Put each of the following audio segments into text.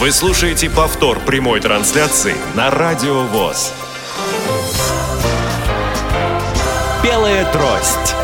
Вы слушаете повтор прямой трансляции на Радио ВОЗ. Белая трость.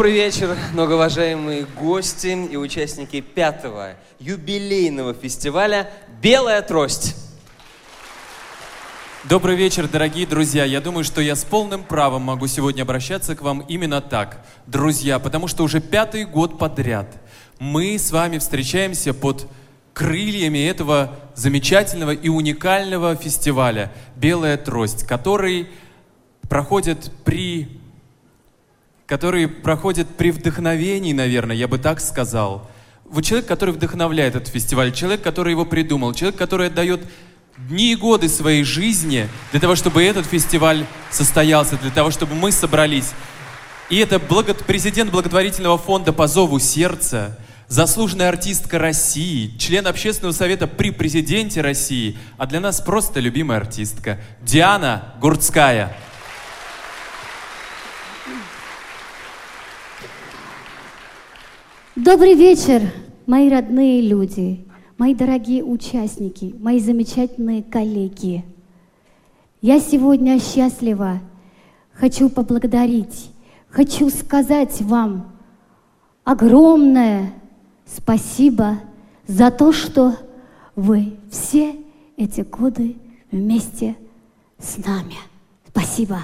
Добрый вечер, многоуважаемые гости и участники пятого юбилейного фестиваля «Белая трость». Добрый вечер, дорогие друзья. Я думаю, что я с полным правом могу сегодня обращаться к вам именно так, друзья, потому что уже пятый год подряд мы с вами встречаемся под крыльями этого замечательного и уникального фестиваля «Белая трость», который проходит при который проходит при вдохновении, наверное, я бы так сказал. Вы человек, который вдохновляет этот фестиваль, человек, который его придумал, человек, который отдает дни и годы своей жизни для того, чтобы этот фестиваль состоялся, для того, чтобы мы собрались. И это благо... президент благотворительного фонда «По зову сердца», заслуженная артистка России, член общественного совета при президенте России, а для нас просто любимая артистка Диана Гурцкая. Добрый вечер, мои родные люди, мои дорогие участники, мои замечательные коллеги. Я сегодня счастлива, хочу поблагодарить, хочу сказать вам огромное спасибо за то, что вы все эти годы вместе с нами. Спасибо.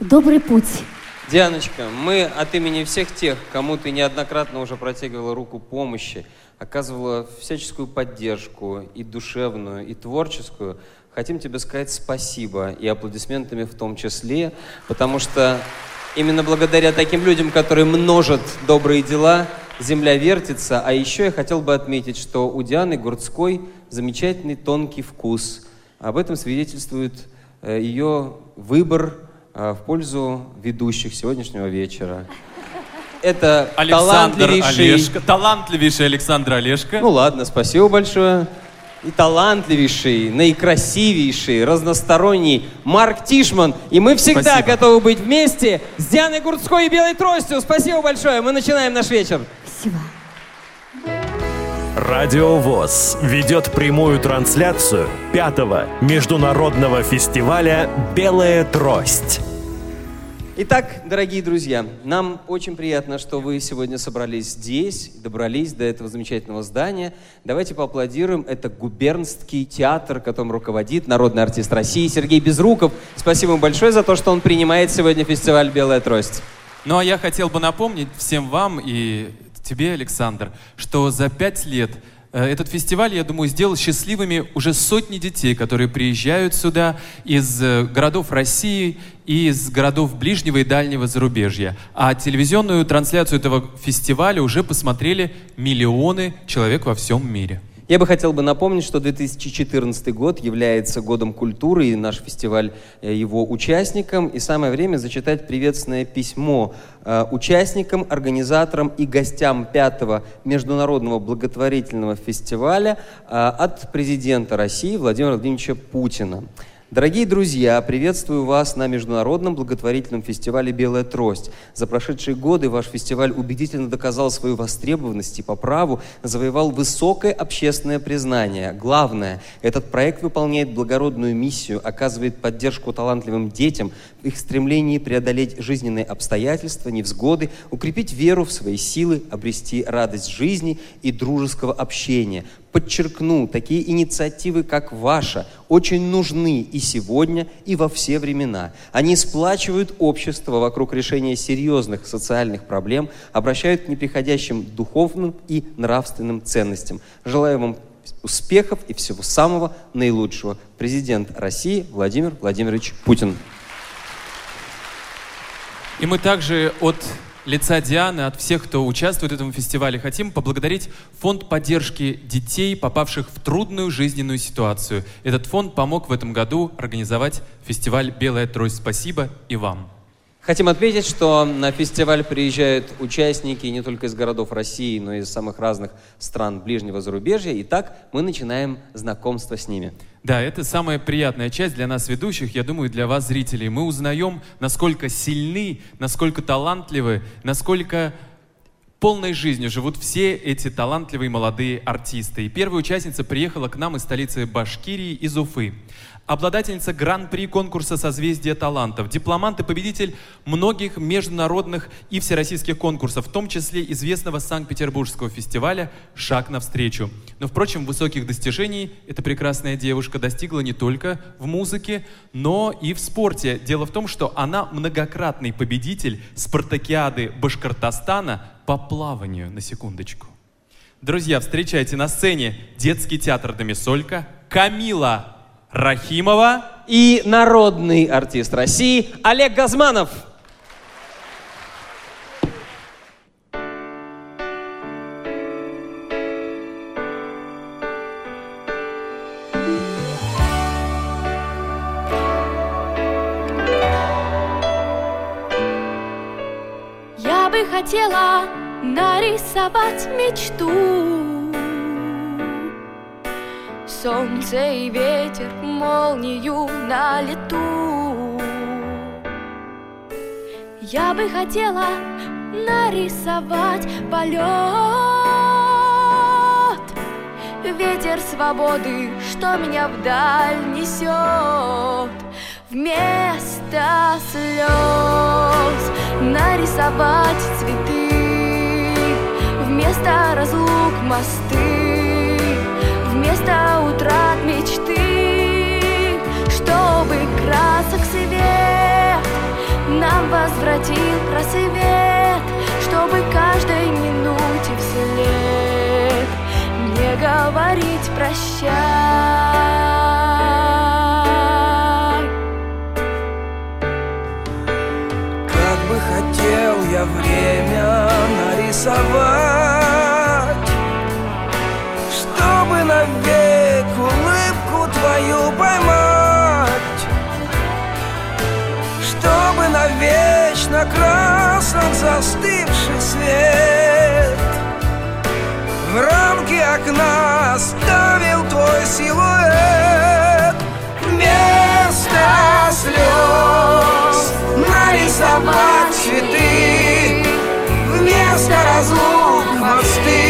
Добрый путь. Дианочка, мы от имени всех тех, кому ты неоднократно уже протягивала руку помощи, оказывала всяческую поддержку и душевную, и творческую, хотим тебе сказать спасибо, и аплодисментами в том числе, потому что именно благодаря таким людям, которые множат добрые дела, земля вертится. А еще я хотел бы отметить, что у Дианы Гурцкой замечательный тонкий вкус. Об этом свидетельствует э, ее выбор в пользу ведущих сегодняшнего вечера. Это Александр талантливейший... Олешко. Талантливейший Александр Олешко. Ну ладно, спасибо большое. И талантливейший, наикрасивейший, разносторонний Марк Тишман. И мы всегда спасибо. готовы быть вместе с Дианой Гурцкой и Белой Тростью. Спасибо большое. Мы начинаем наш вечер. Спасибо. Радио ВОЗ ведет прямую трансляцию пятого международного фестиваля «Белая трость». Итак, дорогие друзья, нам очень приятно, что вы сегодня собрались здесь, добрались до этого замечательного здания. Давайте поаплодируем. Это губернский театр, которым руководит народный артист России Сергей Безруков. Спасибо ему большое за то, что он принимает сегодня фестиваль «Белая трость». Ну а я хотел бы напомнить всем вам и тебе, Александр, что за пять лет э, этот фестиваль, я думаю, сделал счастливыми уже сотни детей, которые приезжают сюда из э, городов России и из городов ближнего и дальнего зарубежья. А телевизионную трансляцию этого фестиваля уже посмотрели миллионы человек во всем мире. Я бы хотел бы напомнить, что 2014 год является годом культуры, и наш фестиваль э, его участникам. И самое время зачитать приветственное письмо э, участникам, организаторам и гостям пятого международного благотворительного фестиваля э, от президента России Владимира Владимировича Путина. Дорогие друзья, приветствую вас на международном благотворительном фестивале «Белая трость». За прошедшие годы ваш фестиваль убедительно доказал свою востребованность и по праву завоевал высокое общественное признание. Главное, этот проект выполняет благородную миссию, оказывает поддержку талантливым детям в их стремлении преодолеть жизненные обстоятельства, невзгоды, укрепить веру в свои силы, обрести радость жизни и дружеского общения, подчеркну, такие инициативы, как ваша, очень нужны и сегодня, и во все времена. Они сплачивают общество вокруг решения серьезных социальных проблем, обращают к неприходящим духовным и нравственным ценностям. Желаю вам успехов и всего самого наилучшего. Президент России Владимир Владимирович Путин. И мы также от лица Дианы, от всех, кто участвует в этом фестивале, хотим поблагодарить фонд поддержки детей, попавших в трудную жизненную ситуацию. Этот фонд помог в этом году организовать фестиваль «Белая трость». Спасибо и вам. Хотим отметить, что на фестиваль приезжают участники не только из городов России, но и из самых разных стран ближнего зарубежья. Итак, мы начинаем знакомство с ними. Да, это самая приятная часть для нас, ведущих, я думаю, для вас, зрителей. Мы узнаем, насколько сильны, насколько талантливы, насколько полной жизнью живут все эти талантливые молодые артисты. И первая участница приехала к нам из столицы Башкирии, из Уфы обладательница гран-при конкурса «Созвездие талантов», дипломант и победитель многих международных и всероссийских конкурсов, в том числе известного Санкт-Петербургского фестиваля «Шаг навстречу». Но, впрочем, высоких достижений эта прекрасная девушка достигла не только в музыке, но и в спорте. Дело в том, что она многократный победитель спартакиады Башкортостана по плаванию, на секундочку. Друзья, встречайте на сцене детский театр «Домисолька» Камила Рахимова и народный артист России Олег Газманов. Я бы хотела нарисовать мечту солнце и ветер, молнию на лету. Я бы хотела нарисовать полет, ветер свободы, что меня вдаль несет. Вместо слез нарисовать цветы, вместо разлук мосты вместо утрат мечты, чтобы красок свет нам возвратил рассвет, чтобы каждой минуте вслед не говорить прощай. Как бы хотел я время нарисовать навек твою поймать Чтобы навечно красок застывший свет В рамки окна ставил твой силуэт. Вместо слез нарисовать цветы Вместо разлук мосты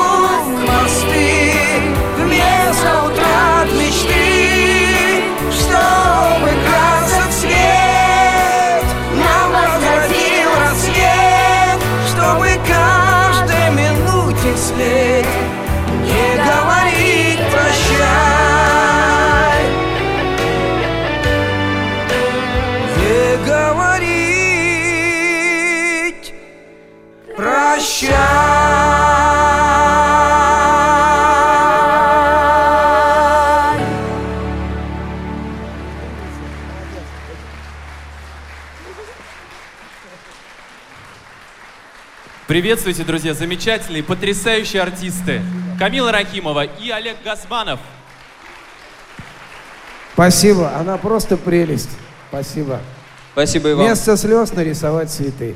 Приветствуйте, друзья, замечательные, потрясающие артисты. Камила Рахимова и Олег Газманов. Спасибо, она просто прелесть. Спасибо. Спасибо и вам. Вместо слез нарисовать цветы.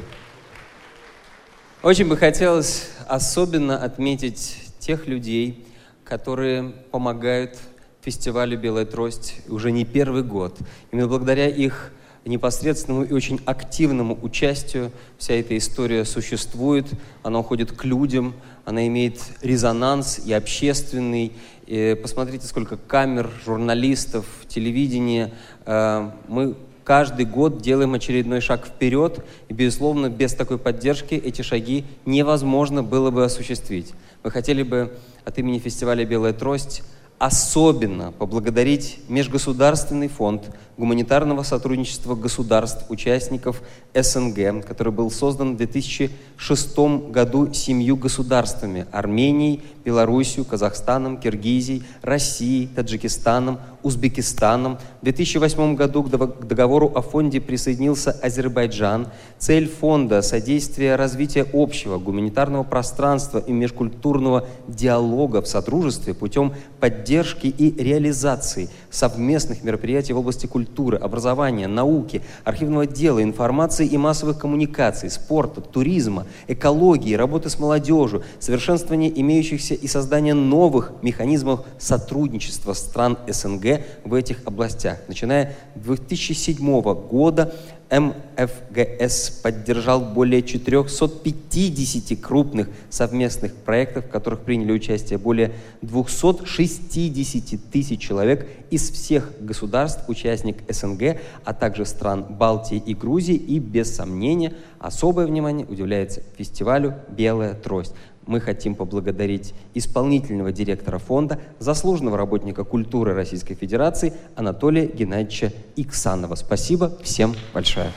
Очень бы хотелось особенно отметить тех людей, которые помогают фестивалю «Белая трость» уже не первый год. Именно благодаря их непосредственному и очень активному участию вся эта история существует, она уходит к людям, она имеет резонанс и общественный. И посмотрите, сколько камер, журналистов, телевидения. Э, мы каждый год делаем очередной шаг вперед, и, безусловно, без такой поддержки эти шаги невозможно было бы осуществить. Мы хотели бы от имени фестиваля «Белая трость» особенно поблагодарить Межгосударственный фонд гуманитарного сотрудничества государств, участников СНГ, который был создан в 2006 2006 году семью государствами – Арменией, Белоруссией, Казахстаном, Киргизией, Россией, Таджикистаном, Узбекистаном. В 2008 году к договору о фонде присоединился Азербайджан. Цель фонда – содействие развития общего гуманитарного пространства и межкультурного диалога в сотрудничестве путем поддержки и реализации совместных мероприятий в области культуры, образования, науки, архивного дела, информации и массовых коммуникаций, спорта, туризма, экологии, работы с молодежью, совершенствования имеющихся и создания новых механизмов сотрудничества стран СНГ в этих областях. Начиная с 2007 года МФГС поддержал более 450 крупных совместных проектов, в которых приняли участие более 260 тысяч человек из всех государств, участник СНГ, а также стран Балтии и Грузии. И без сомнения особое внимание уделяется фестивалю «Белая трость». Мы хотим поблагодарить исполнительного директора фонда, заслуженного работника культуры Российской Федерации Анатолия Геннадьевича Иксанова. Спасибо всем большое.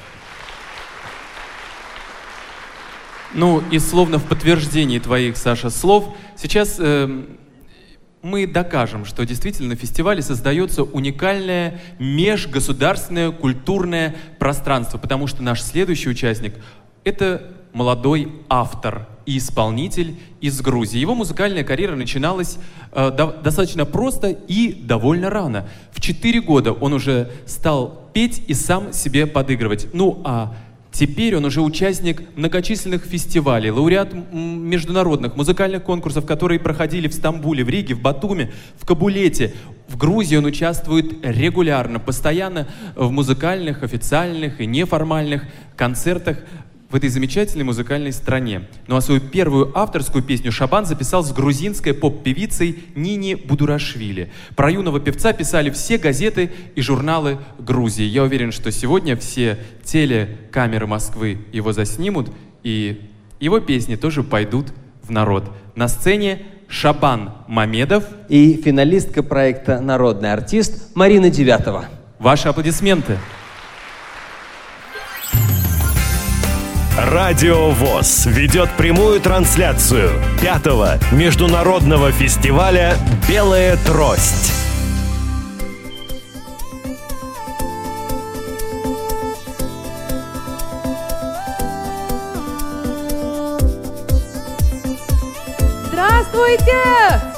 Ну и словно в подтверждении твоих, Саша, слов, сейчас э, мы докажем, что действительно на фестивале создается уникальное межгосударственное культурное пространство, потому что наш следующий участник — это молодой автор и исполнитель из Грузии. Его музыкальная карьера начиналась э, до, достаточно просто и довольно рано. В четыре года он уже стал петь и сам себе подыгрывать. Ну а Теперь он уже участник многочисленных фестивалей, лауреат международных музыкальных конкурсов, которые проходили в Стамбуле, в Риге, в Батуме, в Кабулете. В Грузии он участвует регулярно, постоянно в музыкальных, официальных и неформальных концертах в этой замечательной музыкальной стране. Ну а свою первую авторскую песню Шабан записал с грузинской поп-певицей Нини Будурашвили. Про юного певца писали все газеты и журналы Грузии. Я уверен, что сегодня все телекамеры Москвы его заснимут, и его песни тоже пойдут в народ. На сцене Шабан Мамедов и финалистка проекта «Народный артист» Марина Девятова. Ваши аплодисменты. Радио ВОЗ ведет прямую трансляцию пятого международного фестиваля «Белая трость». Здравствуйте!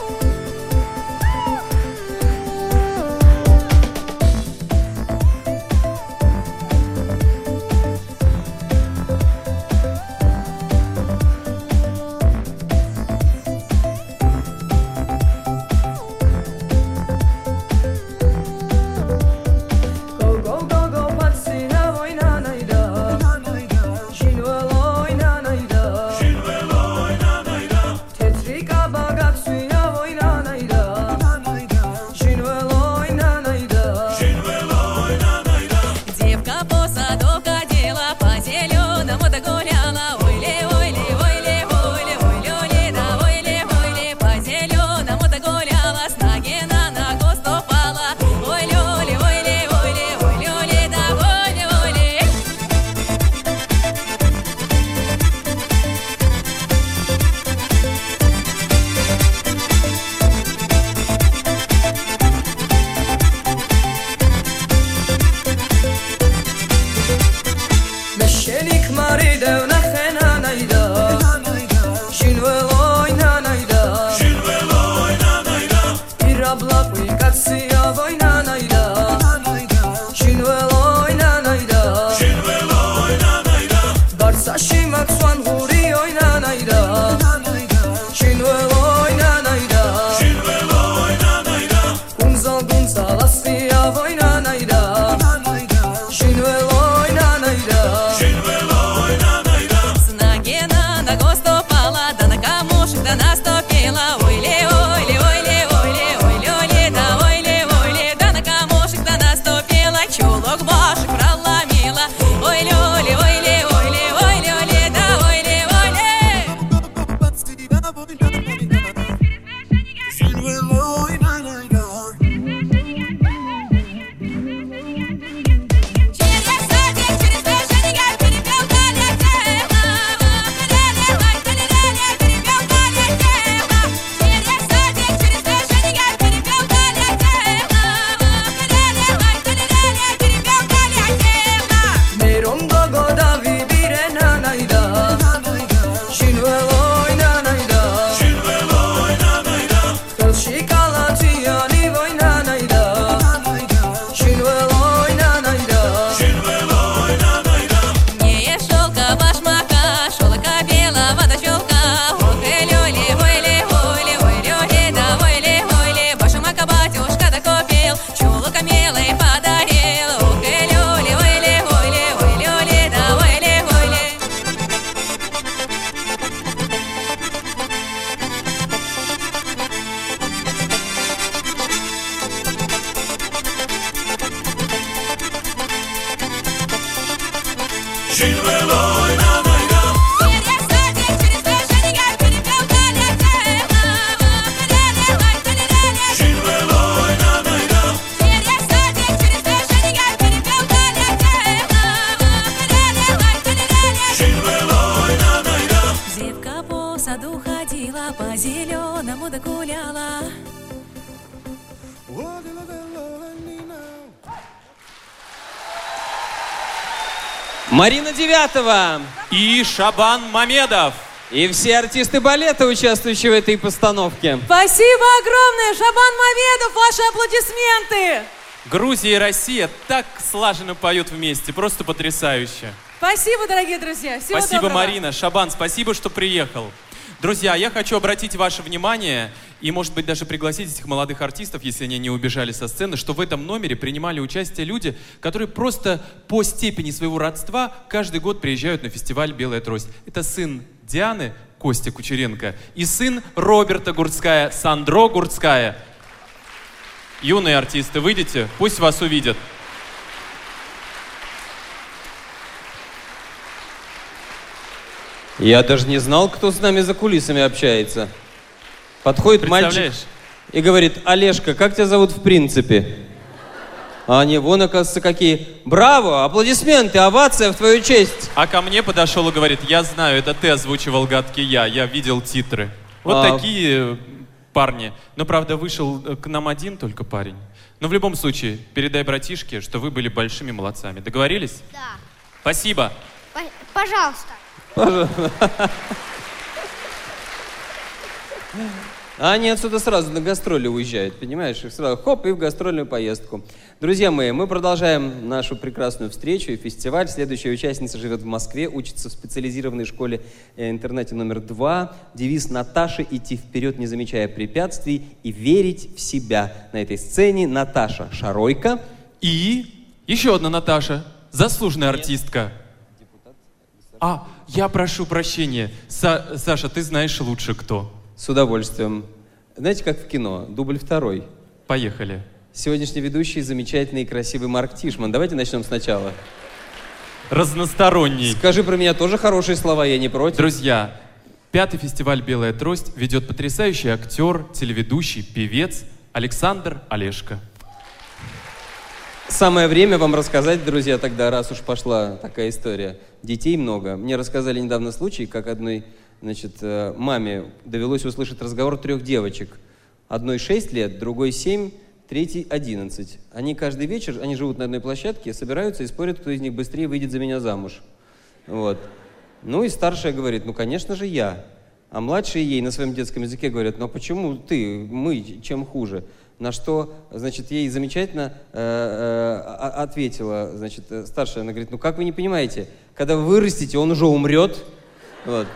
Silver Lord. Марина Девятова И Шабан Мамедов. и все артисты балета, участвующие в этой постановке. Спасибо огромное, Шабан Маведов, ваши аплодисменты. Грузия и Россия так слаженно поют вместе, просто потрясающе. Спасибо, дорогие друзья. Всего спасибо, доброго. Марина. Шабан, спасибо, что приехал. Друзья, я хочу обратить ваше внимание и, может быть, даже пригласить этих молодых артистов, если они не убежали со сцены, что в этом номере принимали участие люди, которые просто по степени своего родства каждый год приезжают на фестиваль «Белая трость». Это сын Дианы, Костя Кучеренко, и сын Роберта Гурцкая, Сандро Гурцкая. Юные артисты, выйдите, пусть вас увидят. Я даже не знал, кто с нами за кулисами общается. Подходит мальчик и говорит, Олежка, как тебя зовут в принципе? А они, вон, оказывается, какие. Браво, аплодисменты, овация в твою честь. А ко мне подошел и говорит, я знаю, это ты озвучивал гадкий я, я видел титры. Вот А. такие э, парни. Но, правда, вышел э, к нам один только парень. Но в любом случае, передай братишке, что вы были большими молодцами. Договорились? Да. Спасибо. П- Пожалуйста. А они отсюда сразу на гастроли уезжают, понимаешь? И сразу хоп, и в гастрольную поездку. Друзья мои, мы продолжаем нашу прекрасную встречу и фестиваль. Следующая участница живет в Москве, учится в специализированной школе э, интернете номер два. Девиз Наташи – идти вперед, не замечая препятствий и верить в себя. На этой сцене Наташа Шаройко. И еще одна Наташа, заслуженная артистка. А, я прошу прощения. Са- Саша, ты знаешь лучше кто. С удовольствием. Знаете, как в кино? Дубль второй. Поехали. Сегодняшний ведущий замечательный и красивый Марк Тишман. Давайте начнем сначала. Разносторонний. Скажи про меня тоже хорошие слова, я не против. Друзья, пятый фестиваль «Белая трость» ведет потрясающий актер, телеведущий, певец Александр Олешко. Самое время вам рассказать, друзья, тогда, раз уж пошла такая история. Детей много. Мне рассказали недавно случай, как одной значит, э, маме довелось услышать разговор трех девочек. Одной 6 лет, другой 7, третий 11. Они каждый вечер, они живут на одной площадке, собираются и спорят, кто из них быстрее выйдет за меня замуж. Вот. Ну и старшая говорит, ну, конечно же, я. А младшие ей на своем детском языке говорят, ну, а почему ты, мы, чем хуже? На что, значит, ей замечательно э, э, ответила, значит, э, старшая, она говорит, ну, как вы не понимаете, когда вы вырастете, он уже умрет. Вот.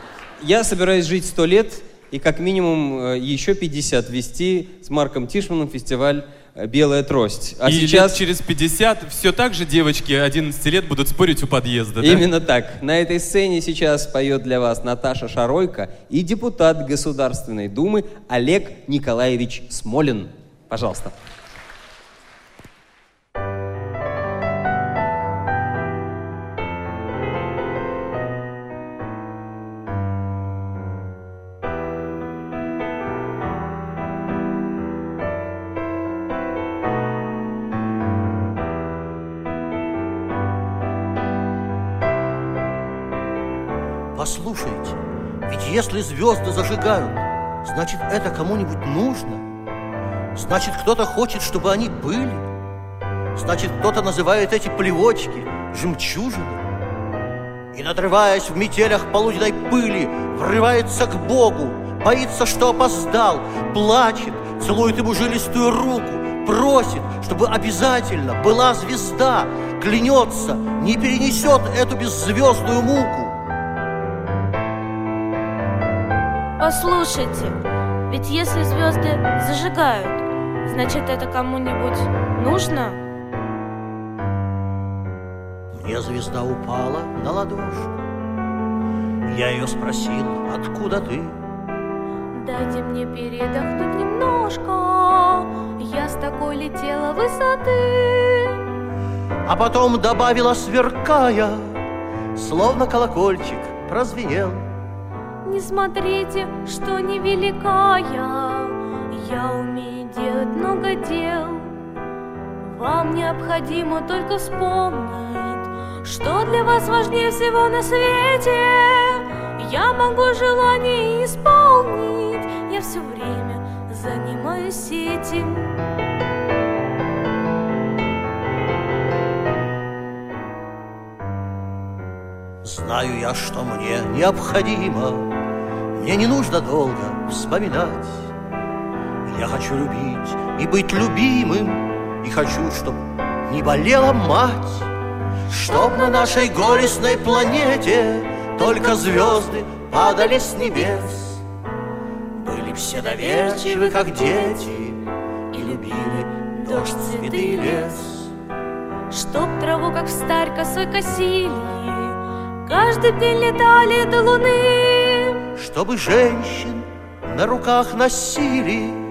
Я собираюсь жить сто лет и как минимум э, еще 50 вести с Марком Тишманом фестиваль э, «Белая трость». А и сейчас... лет через 50 все так же девочки 11 лет будут спорить у подъезда, да? Именно так. На этой сцене сейчас поет для вас Наташа Шаройко и депутат Государственной Думы Олег Николаевич Смолин. Пожалуйста. Послушайте, ведь если звезды зажигают, значит это кому-нибудь нужно. Значит, кто-то хочет, чтобы они были. Значит, кто-то называет эти плевочки жемчужины. И, надрываясь в метелях полуденной пыли, врывается к Богу, боится, что опоздал, плачет, целует ему жилистую руку, просит, чтобы обязательно была звезда, клянется, не перенесет эту беззвездную муку. Послушайте, ведь если звезды зажигают, значит это кому-нибудь нужно? Мне звезда упала на ладошку. Я ее спросил, откуда ты? Дайте мне передохнуть немножко, я с такой летела высоты. А потом добавила, сверкая, словно колокольчик прозвенел. Не смотрите, что невеликая, я умею делать много дел. Вам необходимо только вспомнить, что для вас важнее всего на свете. Я могу желание исполнить, я все время сети. Знаю я, что мне необходимо, Мне не нужно долго вспоминать. Я хочу любить и быть любимым, И хочу, чтоб не болела мать, Чтоб на нашей горестной планете Только звезды падали с небес. Были все доверчивы, как дети, И любили дождь, цветы и лес. Чтоб траву, как в старь, косой косили, Каждый день летали до луны. Чтобы женщин на руках носили,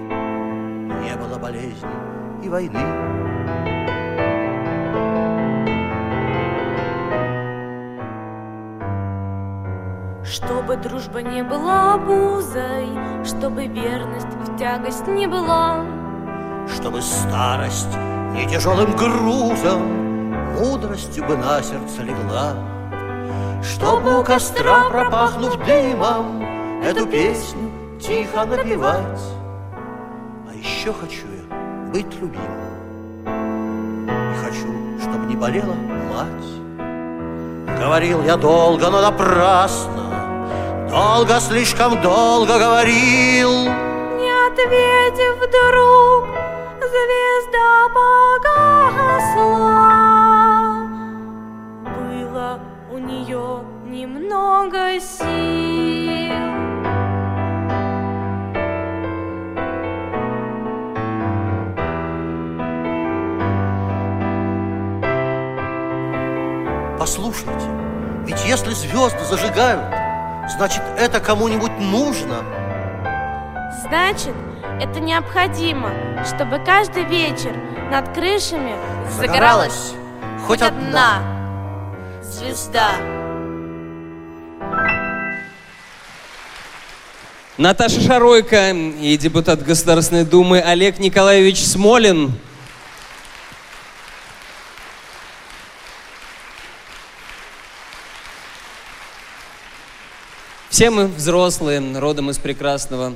болезни и войны. Чтобы дружба не была обузой, Чтобы верность в тягость не была. Чтобы старость не тяжелым грузом Мудростью бы на сердце легла. Чтобы у костра, пропахнув дымом, Эту песню тихо напевать. А еще хочу быть любимым. И хочу, чтобы не болела мать. Говорил я долго, но напрасно, Долго, слишком долго говорил. Не ответив вдруг, звезда погасла. Было у нее немного сил. Послушайте, ведь если звезды зажигают, значит это кому-нибудь нужно. Значит, это необходимо, чтобы каждый вечер над крышами загоралась хоть одна. звезда. Наташа Шаройко и депутат Государственной Думы Олег Николаевич Смолин. Все мы взрослые, родом из прекрасного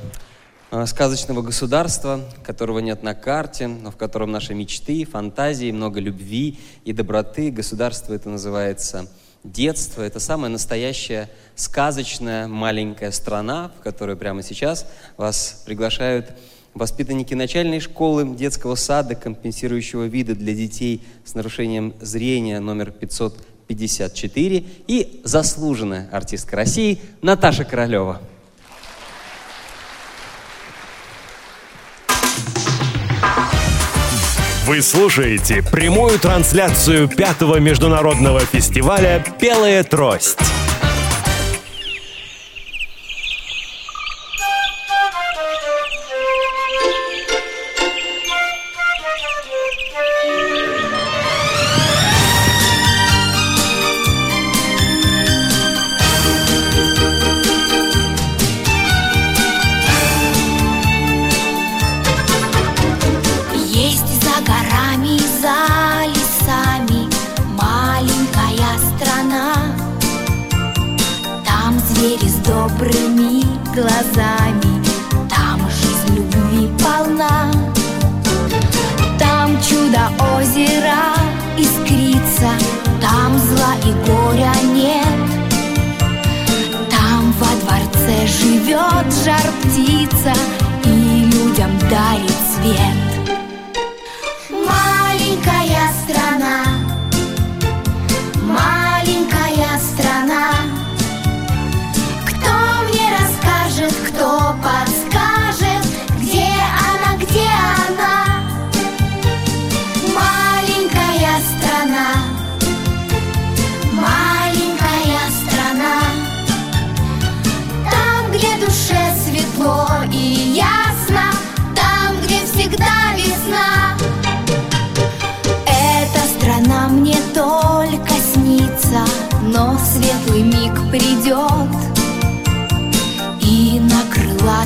э, сказочного государства, которого нет на карте, но в котором наши мечты, фантазии, много любви и доброты. Государство это называется детство. Это самая настоящая сказочная маленькая страна, в которую прямо сейчас вас приглашают воспитанники начальной школы, детского сада, компенсирующего вида для детей с нарушением зрения номер 554 и заслуженная артистка России Наташа Королева. Вы слушаете прямую трансляцию пятого международного фестиваля «Белая трость». Жар птица и людям дарит свет.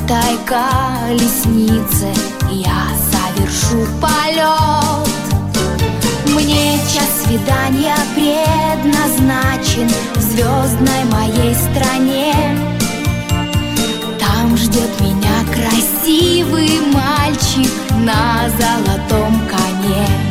Крылатой колеснице я совершу полет Мне час свидания предназначен в звездной моей стране Там ждет меня красивый мальчик на золотом коне.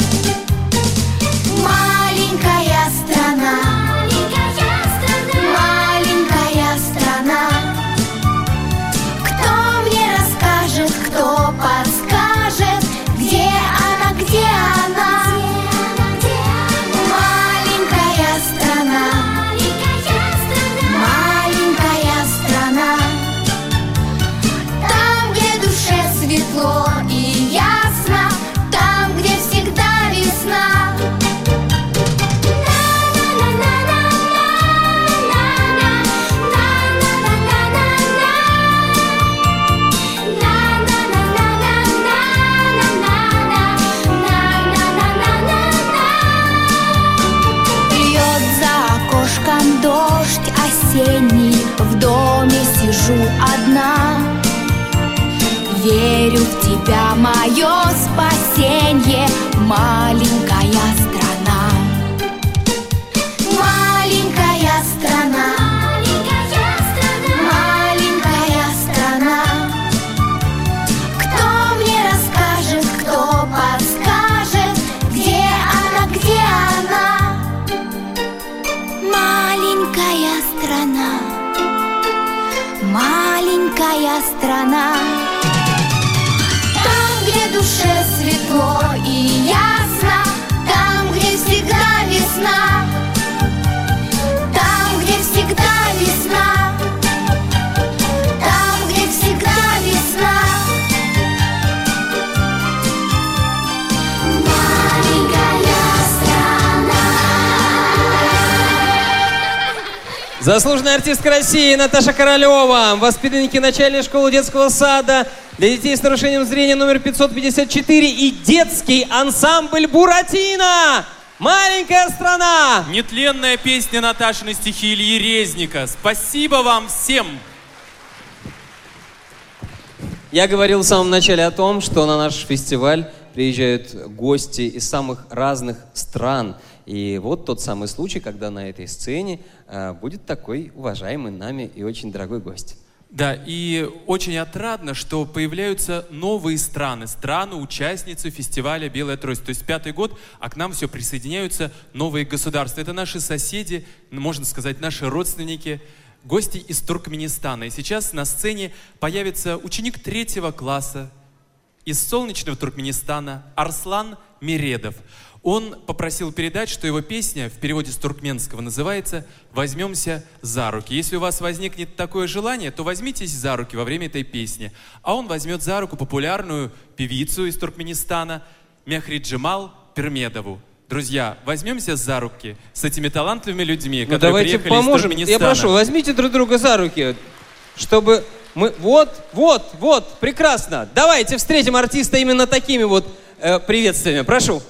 Верю в тебя, мое спасенье, маленькая Заслуженная артистка России Наташа Королева, воспитанники начальной школы детского сада для детей с нарушением зрения номер 554 и детский ансамбль «Буратино». Маленькая страна! Нетленная песня Наташи на стихи Ильи Резника. Спасибо вам всем! Я говорил в самом начале о том, что на наш фестиваль приезжают гости из самых разных стран. И вот тот самый случай, когда на этой сцене э, будет такой уважаемый нами и очень дорогой гость. Да, и очень отрадно, что появляются новые страны, страны-участницы фестиваля «Белая трость». То есть пятый год, а к нам все присоединяются новые государства. Это наши соседи, можно сказать, наши родственники, гости из Туркменистана. И сейчас на сцене появится ученик третьего класса из солнечного Туркменистана Арслан Миредов. Он попросил передать, что его песня в переводе с туркменского называется «Возьмемся за руки». Если у вас возникнет такое желание, то возьмитесь за руки во время этой песни. А он возьмет за руку популярную певицу из Туркменистана Мехрид Джемал Пермедову. Друзья, возьмемся за руки с этими талантливыми людьми, Ну, которые давайте приехали поможем. из Я прошу, возьмите друг друга за руки, чтобы мы... Вот, вот, вот, прекрасно. Давайте встретим артиста именно такими вот э, приветствиями. Прошу.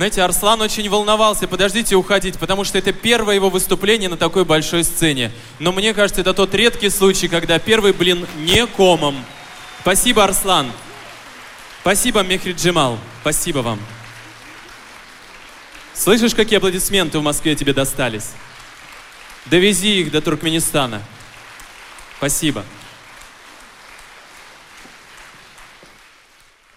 Знаете, Арслан очень волновался, подождите уходить, потому что это первое его выступление на такой большой сцене. Но мне кажется, это тот редкий случай, когда первый блин не комом. Спасибо, Арслан. Спасибо, Мехрид Джемал. Спасибо вам. Слышишь, какие аплодисменты в Москве тебе достались? Довези их до Туркменистана. Спасибо.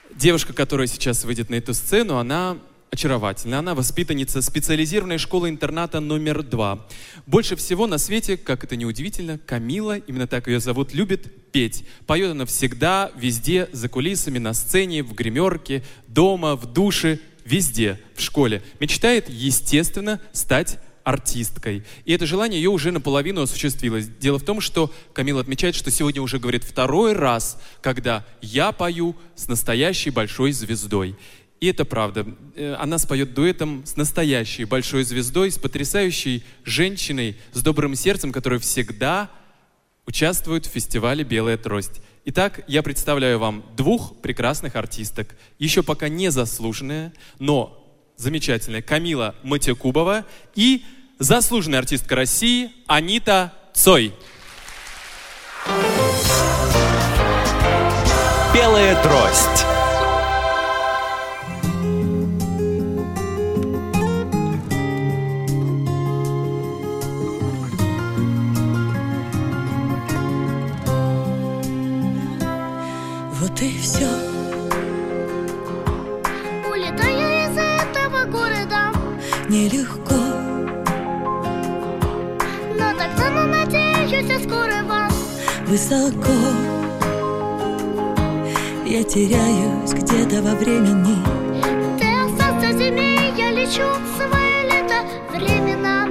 Девушка, которая сейчас выйдет на эту сцену, она очаровательна. Она воспитанница специализированной школы-интерната номер два. Больше всего на свете, как это неудивительно, Камила, именно так ее зовут, любит петь. Поет она всегда, везде, за кулисами, на сцене, в гримерке, дома, в душе, везде, в школе. Мечтает, естественно, стать артисткой. И это желание ее уже наполовину осуществилось. Дело в том, что Камила отмечает, что сегодня уже говорит второй раз, когда я пою с настоящей большой звездой. И это правда. Э, она споет дуэтом с настоящей большой звездой, с потрясающей женщиной, с добрым сердцем, которая всегда участвует в фестивале «Белая трость». Итак, я представляю вам двух прекрасных артисток, еще пока не заслуженная, но замечательная Камила Матекубова и заслуженная артистка России Анита Цой. Белая трость. И все. Улетаю из этого города Нелегко, Но так ценно надеюсь я скорого высоко. Я теряюсь где-то во времени. Ты остался зиме, я лечу в свое лето временно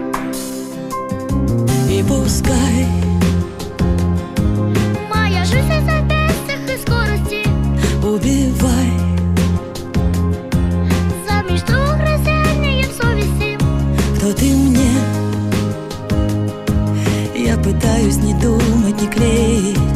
И пускай Моя жизнь убивай, За мечту грызением совести кто ты мне. Я пытаюсь не думать, не клеить.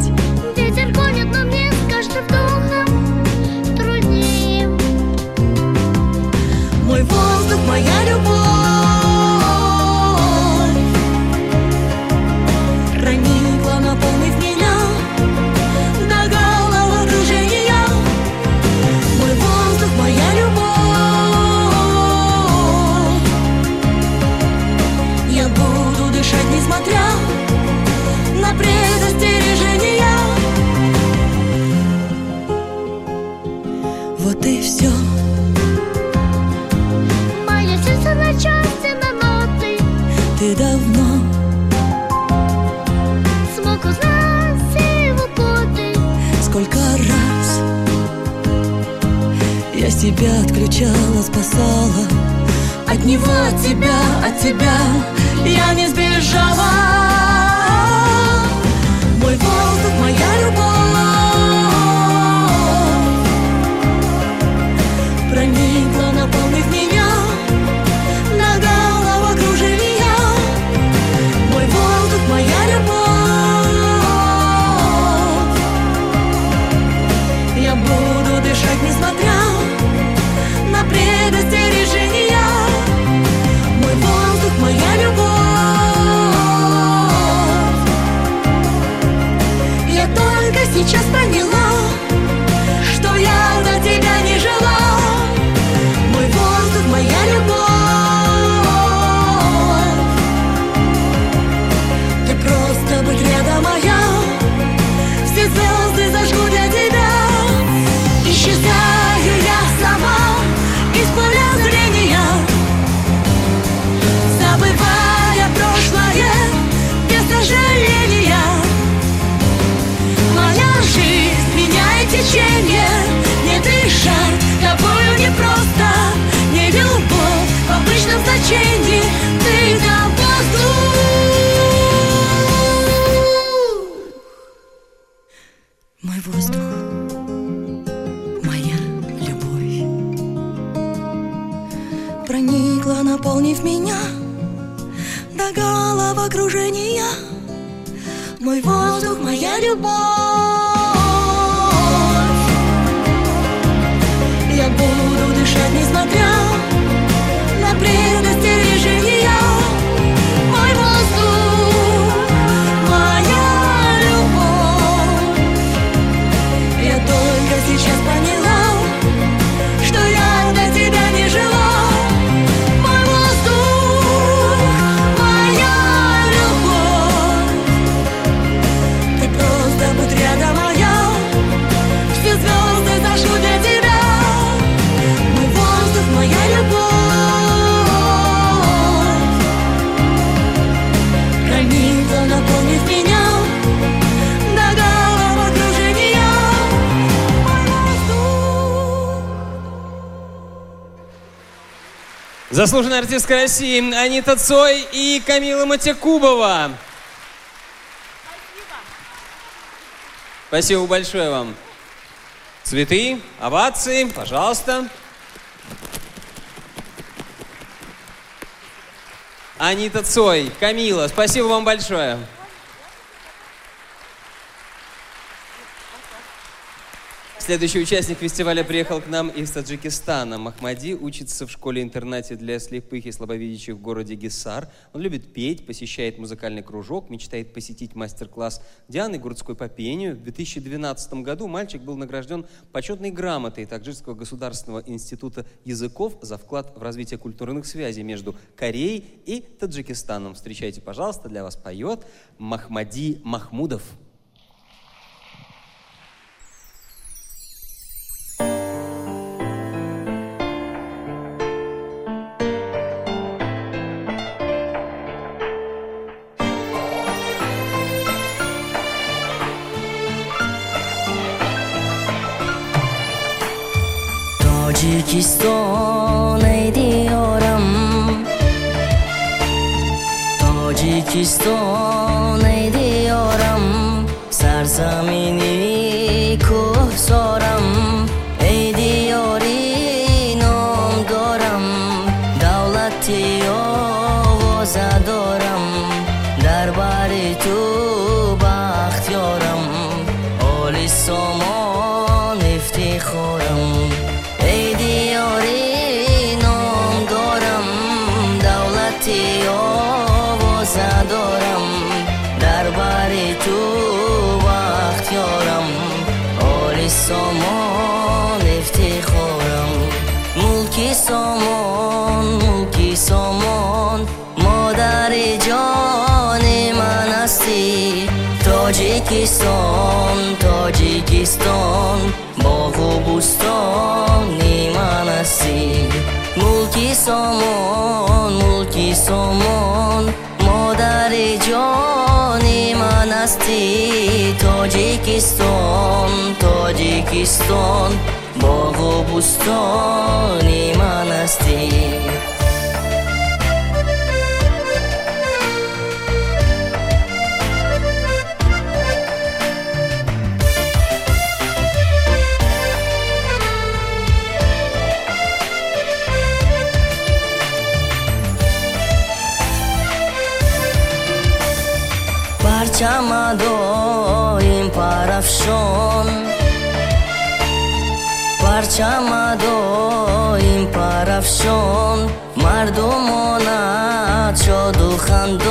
Я себя отключала, спасала. От него, от тебя, от тебя Я не сбежала. Мой воздух, моя 千年。Заслуженная артистка России Анита Цой и Камила Матякубова. Спасибо большое вам. Цветы, овации, пожалуйста. Анита Цой, Камила, спасибо вам большое. Следующий участник фестиваля приехал к нам из Таджикистана. Махмади учится в школе-интернате для слепых и слабовидящих в городе Гисар. Он любит петь, посещает музыкальный кружок, мечтает посетить мастер-класс Дианы Гурцкой по пению. В 2012 году мальчик был награжден почетной грамотой Таджикского государственного института языков за вклад в развитие культурных связей между Кореей и Таджикистаном. Встречайте, пожалуйста, для вас поет Махмади Махмудов. Tacikistan ediyorum. Tacikistan ediyorum. Serzeminimi сомон мулки сомон модари ҷони ман ҳастӣ тоҷикистон тоҷикистон боғу бустони ман ҳастӣ чамадоим парафшон мардумонат шоду ханд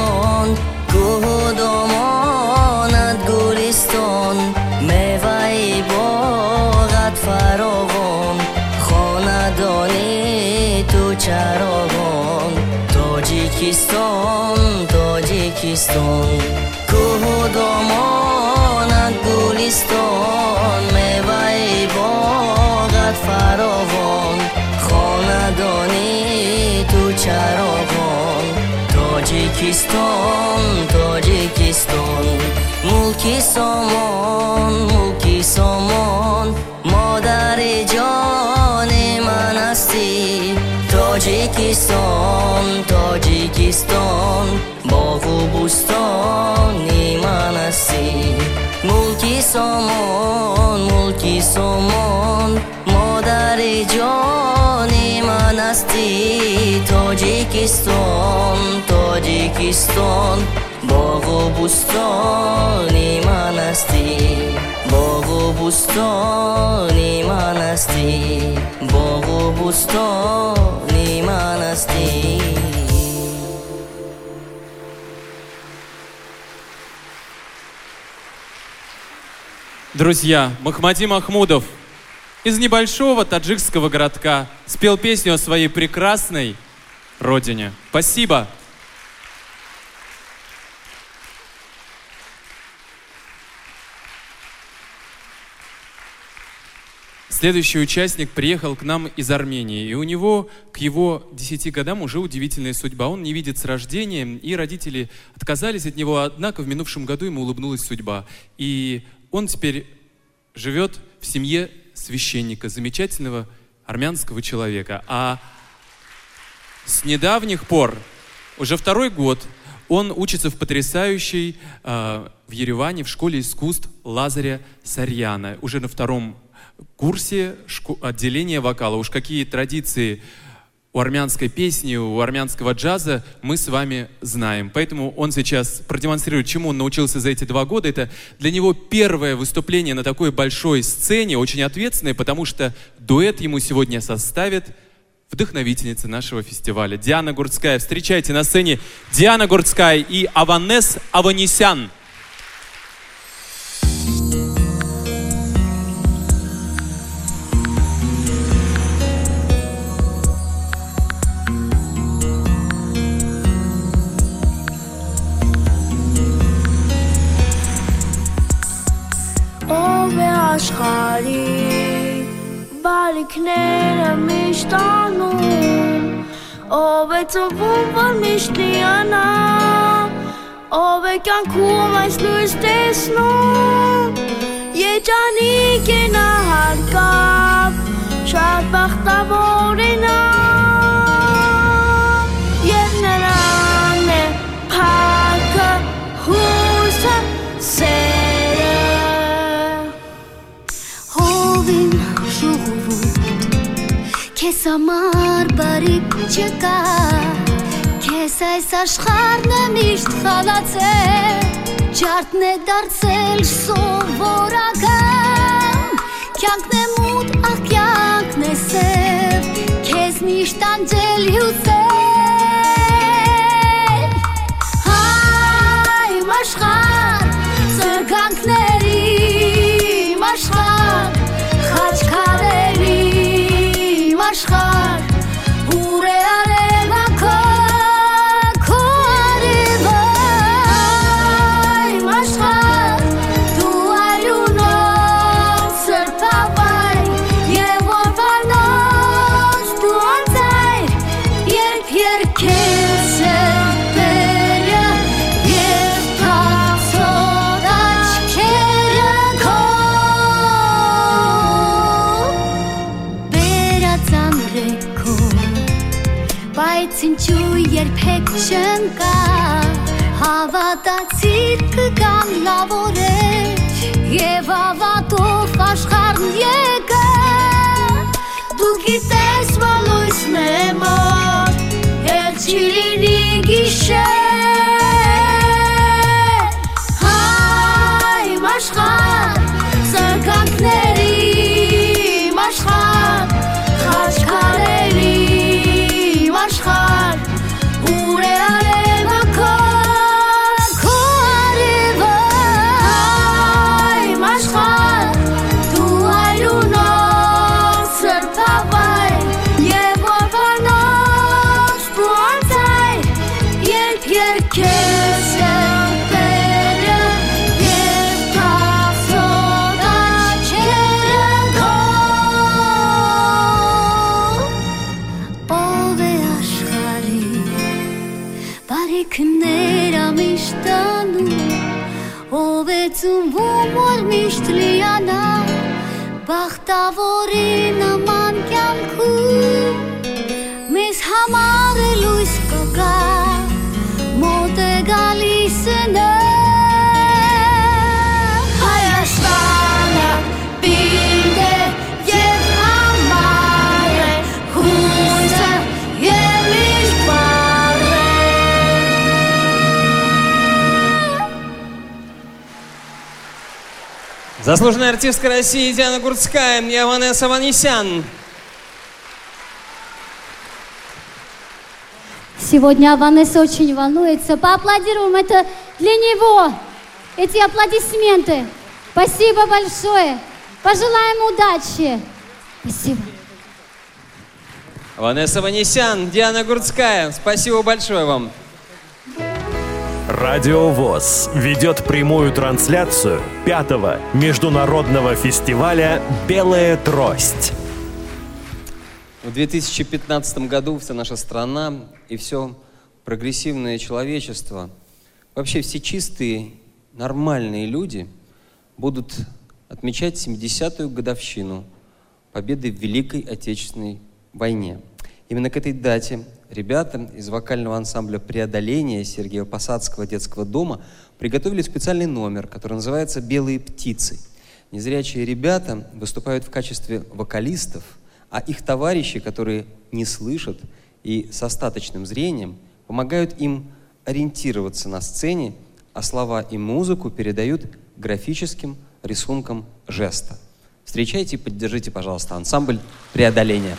тобистон тоҷикистон мулки сомон мулки сомон модари ҷони ман ҳастӣ тоҷикистон тоҷикистон боғу бӯстони ман ҳастӣ мулки сомон мулки сомон модари ҷон манасти тоҷикистон тоҷикистон боғу бустони ман ҳастӣ боғу бустони ман ҳастӣ боғу Друзья, Махмади Махмудов, из небольшого таджикского городка спел песню о своей прекрасной родине. Спасибо. Следующий участник приехал к нам из Армении, и у него к его 10 годам уже удивительная судьба. Он не видит с рождения, и родители отказались от него, однако в минувшем году ему улыбнулась судьба. И он теперь живет в семье священника, замечательного армянского человека. А с недавних пор, уже второй год, он учится в потрясающей э, в Ереване в школе искусств Лазаря Сарьяна. Уже на втором курсе шко- отделения вокала. Уж какие традиции у армянской песни, у армянского джаза мы с вами знаем. Поэтому он сейчас продемонстрирует, чему он научился за эти два года. Это для него первое выступление на такой большой сцене, очень ответственное, потому что дуэт ему сегодня составит вдохновительница нашего фестиваля Диана Гурцкая. Встречайте на сцене Диана Гурцкая и Аванес Аванесян. Աշխարի Բալիքները միշտ անում Ով է ծնվում, որ միշտ լիանա Ով է կյանքում այս լույս տեսնում Երջանիկ է նա հարկավ Շատ բախտավոր է նա Քեզ համար բարիք չկա Քեզ այս աշխարհն է միշտ խալացել Ջարդն է դարձել սովորական Կյանքն է մութ, ախ կյանքն է սև Քեզ միշտ անջել հյուսել չընկա Հավատացիր կգան լավ օրեր Եվ ավատով աշխարհն եկա Դու գիտես որ լույսն է մոտ Էլ չի լինի գիշեր Заслуженная артистка России Диана Гурцкая и Аванесса Ванесян. Сегодня Аванесса очень волнуется. Поаплодируем это для него. Эти аплодисменты. Спасибо большое. Пожелаем удачи. Спасибо. Ванесса Ванесян, Диана Гурцкая. Спасибо большое вам. Радио ВОЗ ведет прямую трансляцию пятого международного фестиваля «Белая трость». В 2015 году вся наша страна и все прогрессивное человечество, вообще все чистые, нормальные люди будут отмечать 70-ю годовщину победы в Великой Отечественной войне. Именно к этой дате ребята из вокального ансамбля «Преодоление» Сергея Посадского детского дома приготовили специальный номер, который называется «Белые птицы». Незрячие ребята выступают в качестве вокалистов, а их товарищи, которые не слышат и с остаточным зрением, помогают им ориентироваться на сцене, а слова и музыку передают графическим рисунком жеста. Встречайте и поддержите, пожалуйста, ансамбль «Преодоление».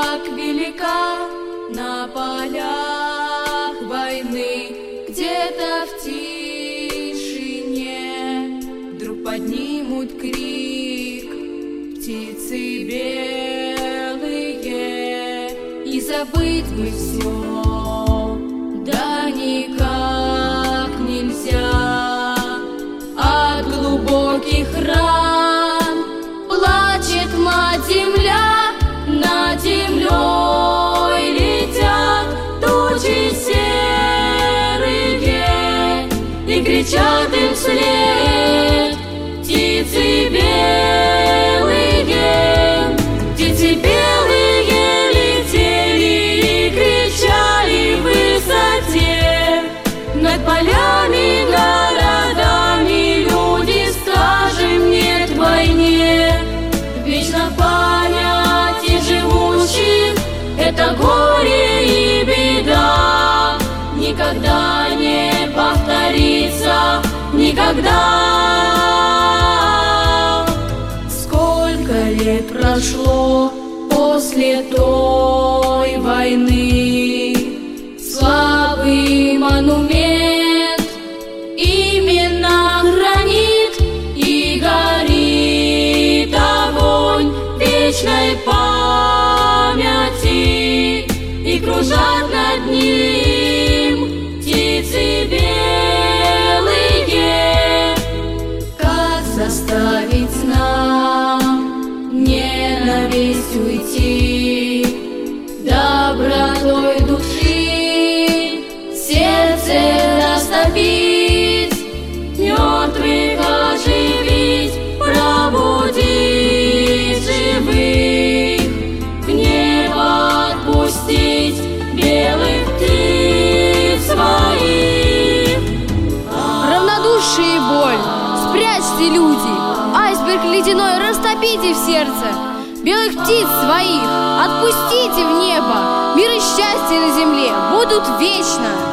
Так велика на полях кричат им вслед никогда. Сколько лет прошло после той войны, славы монумент, в сердце. Белых птиц своих отпустите в небо, мир и счастье на земле будут вечно.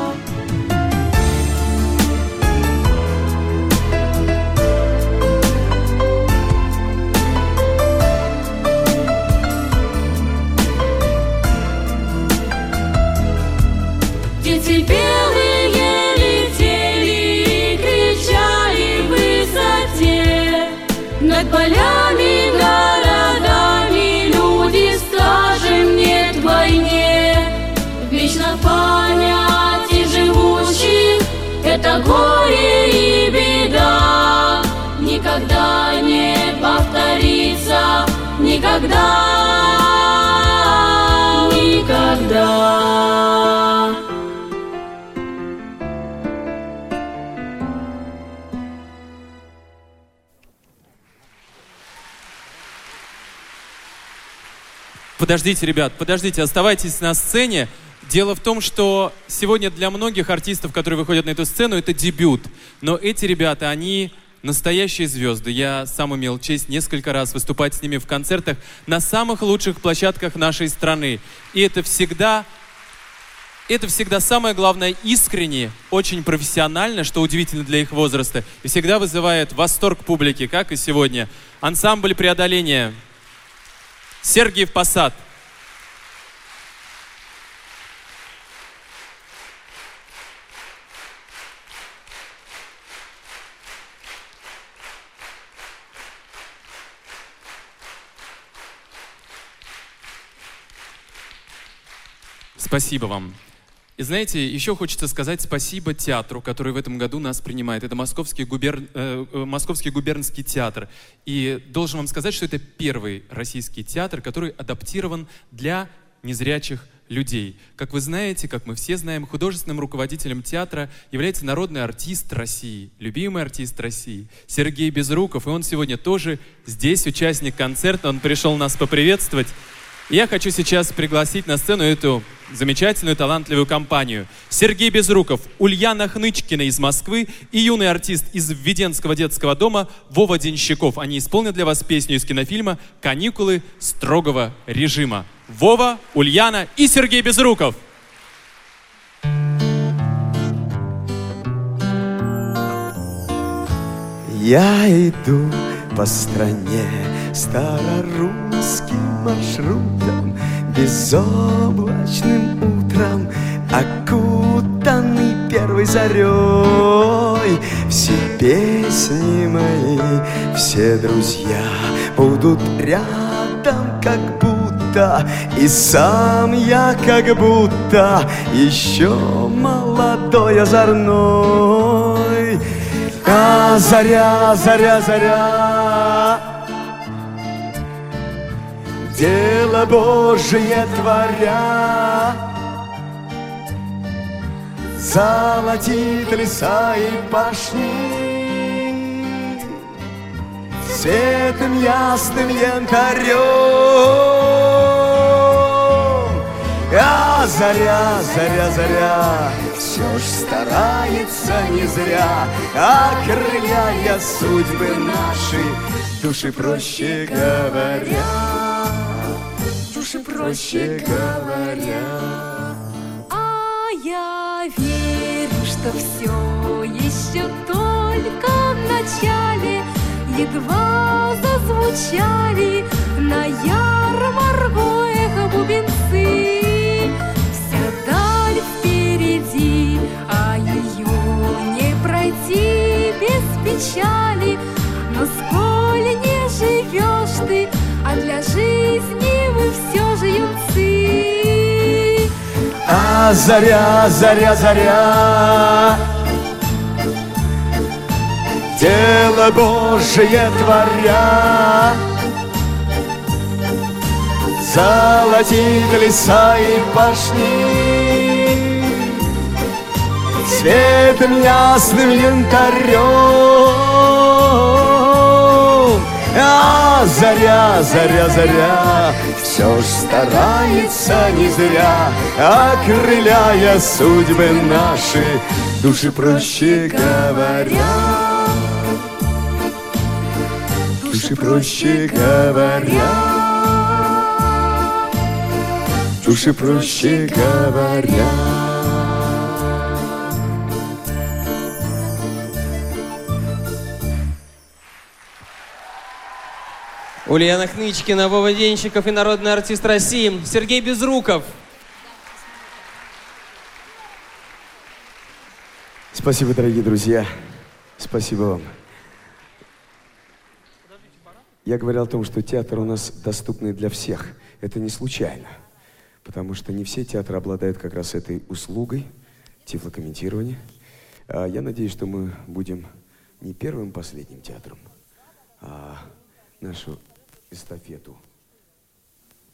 Подождите, ребят, подождите, оставайтесь на сцене. Дело в том, что сегодня для многих артистов, которые выходят на эту сцену, это дебют. Но эти ребята, они настоящие звезды. Я сам имел честь несколько раз выступать с ними в концертах на самых лучших площадках нашей страны. И это всегда это всегда самое главное искренне, очень профессионально, что удивительно для их возраста, и всегда вызывает восторг публики, как и сегодня. Ансамбль преодоления. Сергиев Посад. Спасибо вам. И знаете, еще хочется сказать спасибо театру, который в этом году нас принимает. Это Московский, губер... э, э, Московский губернский театр. И должен вам сказать, что это первый российский театр, который адаптирован для незрячих людей. Как вы знаете, как мы все знаем, художественным руководителем театра является народный артист России, любимый артист России Сергей Безруков. И он сегодня тоже здесь, участник концерта. Он пришел нас поприветствовать. Я хочу сейчас пригласить на сцену эту замечательную, талантливую компанию. Сергей Безруков, Ульяна Хнычкина из Москвы и юный артист из Введенского детского дома Вова Денщиков. Они исполнят для вас песню из кинофильма «Каникулы строгого режима». Вова, Ульяна и Сергей Безруков. Я иду по стране старорусским маршрутом Безоблачным утром, окутанный первой зарей. Все песни мои, все друзья будут рядом, как будто И сам я как будто еще молодой озорной. А заря, заря, заря Дело Божие творя. Золотит леса и пашни. Светом ясным янтарем. А заря, заря, заря. Все ж старается не зря, окрыляя судьбы наши, души проще говоря, проще говоря. А я верю, что все еще только в начале. Едва зазвучали на ярмарку бубенцы. Вся даль впереди, а ее не пройти без печали. Но сколь не живешь ты, а для жизни мы все же юнцы А заря, заря, заря. Дело Божие творя. Золотит леса и пашни Светом ясным янтарем А заря, заря, заря. Все ж старается не зря Окрыляя судьбы наши Души проще говоря Души проще говоря Души проще говоря Ульяна Хнычкина, Вова Денщиков и народный артист России Сергей Безруков. Спасибо, дорогие друзья. Спасибо вам. Я говорил о том, что театр у нас доступный для всех. Это не случайно, потому что не все театры обладают как раз этой услугой тифлокомментирования. А Я надеюсь, что мы будем не первым последним театром, а нашу эстафету.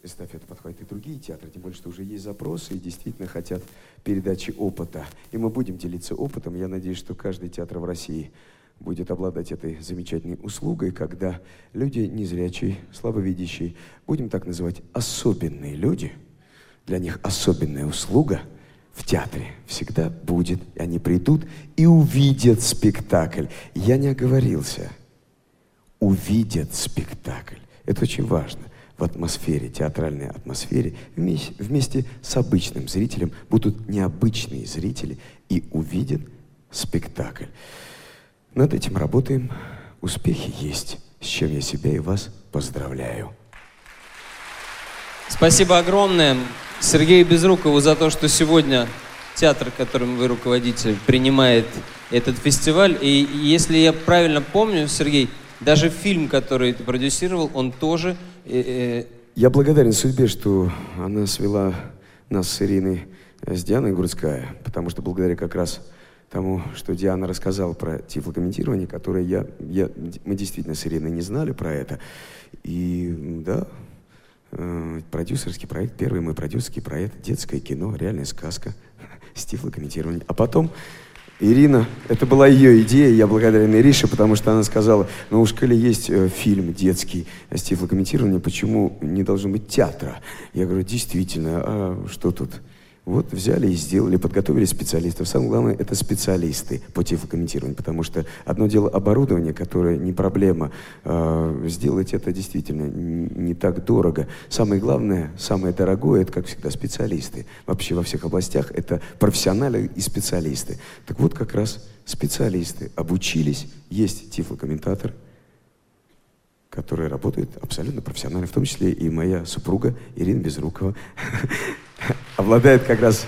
Эстафету подхватят и другие театры, тем более, что уже есть запросы и действительно хотят передачи опыта. И мы будем делиться опытом. Я надеюсь, что каждый театр в России будет обладать этой замечательной услугой, когда люди незрячие, слабовидящие, будем так называть, особенные люди, для них особенная услуга в театре всегда будет. И они придут и увидят спектакль. Я не оговорился. Увидят спектакль. Это очень важно. В атмосфере, театральной атмосфере, вместе, вместе с обычным зрителем будут необычные зрители и увидят спектакль. Над этим работаем. Успехи есть, с чем я себя и вас поздравляю. Спасибо огромное Сергею Безрукову за то, что сегодня театр, которым вы руководите, принимает этот фестиваль. И если я правильно помню, Сергей, даже фильм, который ты продюсировал, он тоже... э, э, Я благодарен судьбе, что она свела нас с Ириной с Дианой Гурцкая, потому что благодаря как раз тому, что Диана рассказала про тифлокомментирование, которое я, я, мы действительно с Ириной не знали про это. И да, э, продюсерский проект, первый мой продюсерский проект, детское кино, реальная сказка с тифлокомментированием. А потом Ирина, это была ее идея, я благодарен Ирише, потому что она сказала, ну уж коли есть э, фильм детский с тифлокомментированием, почему не должно быть театра? Я говорю, действительно, а что тут? Вот взяли и сделали, подготовили специалистов. Самое главное, это специалисты по тифлокомментированию, потому что одно дело оборудование, которое не проблема, э, сделать это действительно не, так дорого. Самое главное, самое дорогое, это, как всегда, специалисты. Вообще во всех областях это профессионалы и специалисты. Так вот, как раз специалисты обучились, есть тифлокомментатор, который работает абсолютно профессионально, в том числе и моя супруга Ирина Безрукова. обладает как раз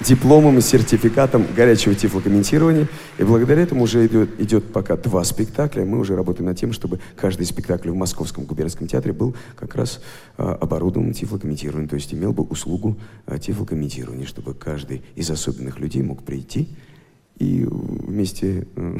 дипломом и сертификатом горячего тифлокомментирования. И благодаря этому уже идет, идет пока два спектакля. Мы уже работаем над тем, чтобы каждый спектакль в Московском губернском театре был как раз а, оборудован тифлокомментированием, то есть имел бы услугу а, тифлокомментирования, чтобы каждый из особенных людей мог прийти и вместе а,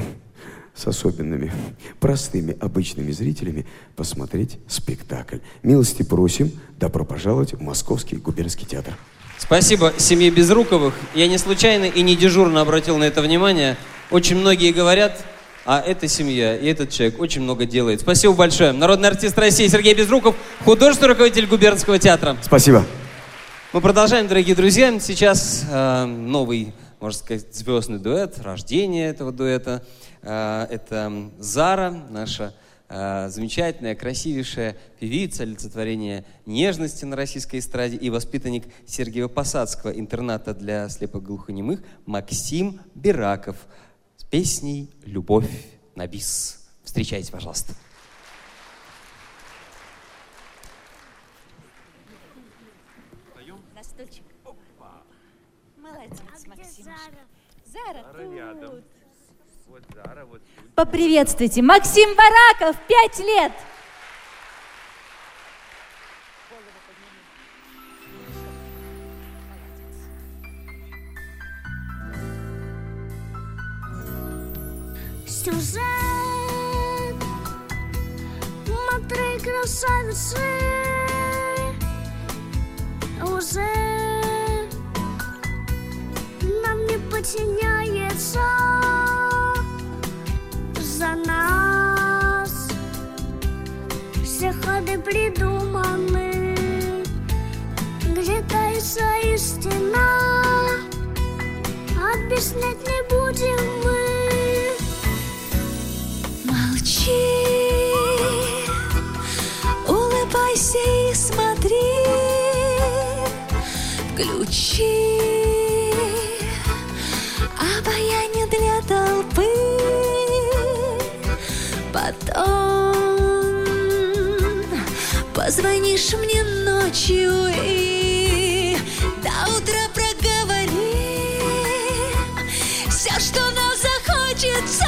с особенными, простыми, обычными зрителями посмотреть спектакль. Милости просим, добро пожаловать в Московский губернский театр. Спасибо семье Безруковых. Я не случайно и не дежурно обратил на это внимание. Очень многие говорят, а эта семья и этот человек очень много делает. Спасибо большое. Народный артист России Сергей Безруков, художественный руководитель губернского театра. Спасибо. Мы продолжаем, дорогие друзья. Сейчас э, новый, можно сказать, звездный дуэт, рождение этого дуэта. Э, это Зара, наша Э, замечательная, красивейшая певица, олицетворение нежности на российской эстраде и воспитанник Сергеева Посадского интерната для слепоглухонемых Максим Бираков с песней «Любовь на бис». Встречайте, пожалуйста. Молодец, Максимушка. Зара, тут. Поприветствуйте, Максим Бараков, пять лет. Сюжет Смотри, красавицы Уже Нам не подчиняется за нас. Все ходы придуманы Где таится истина. Объяснять не будем мы. Молчи Улыбайся и смотри. Включи Обаяние для толпы Потом Позвонишь мне ночью и До утра проговори Все, что нам захочется.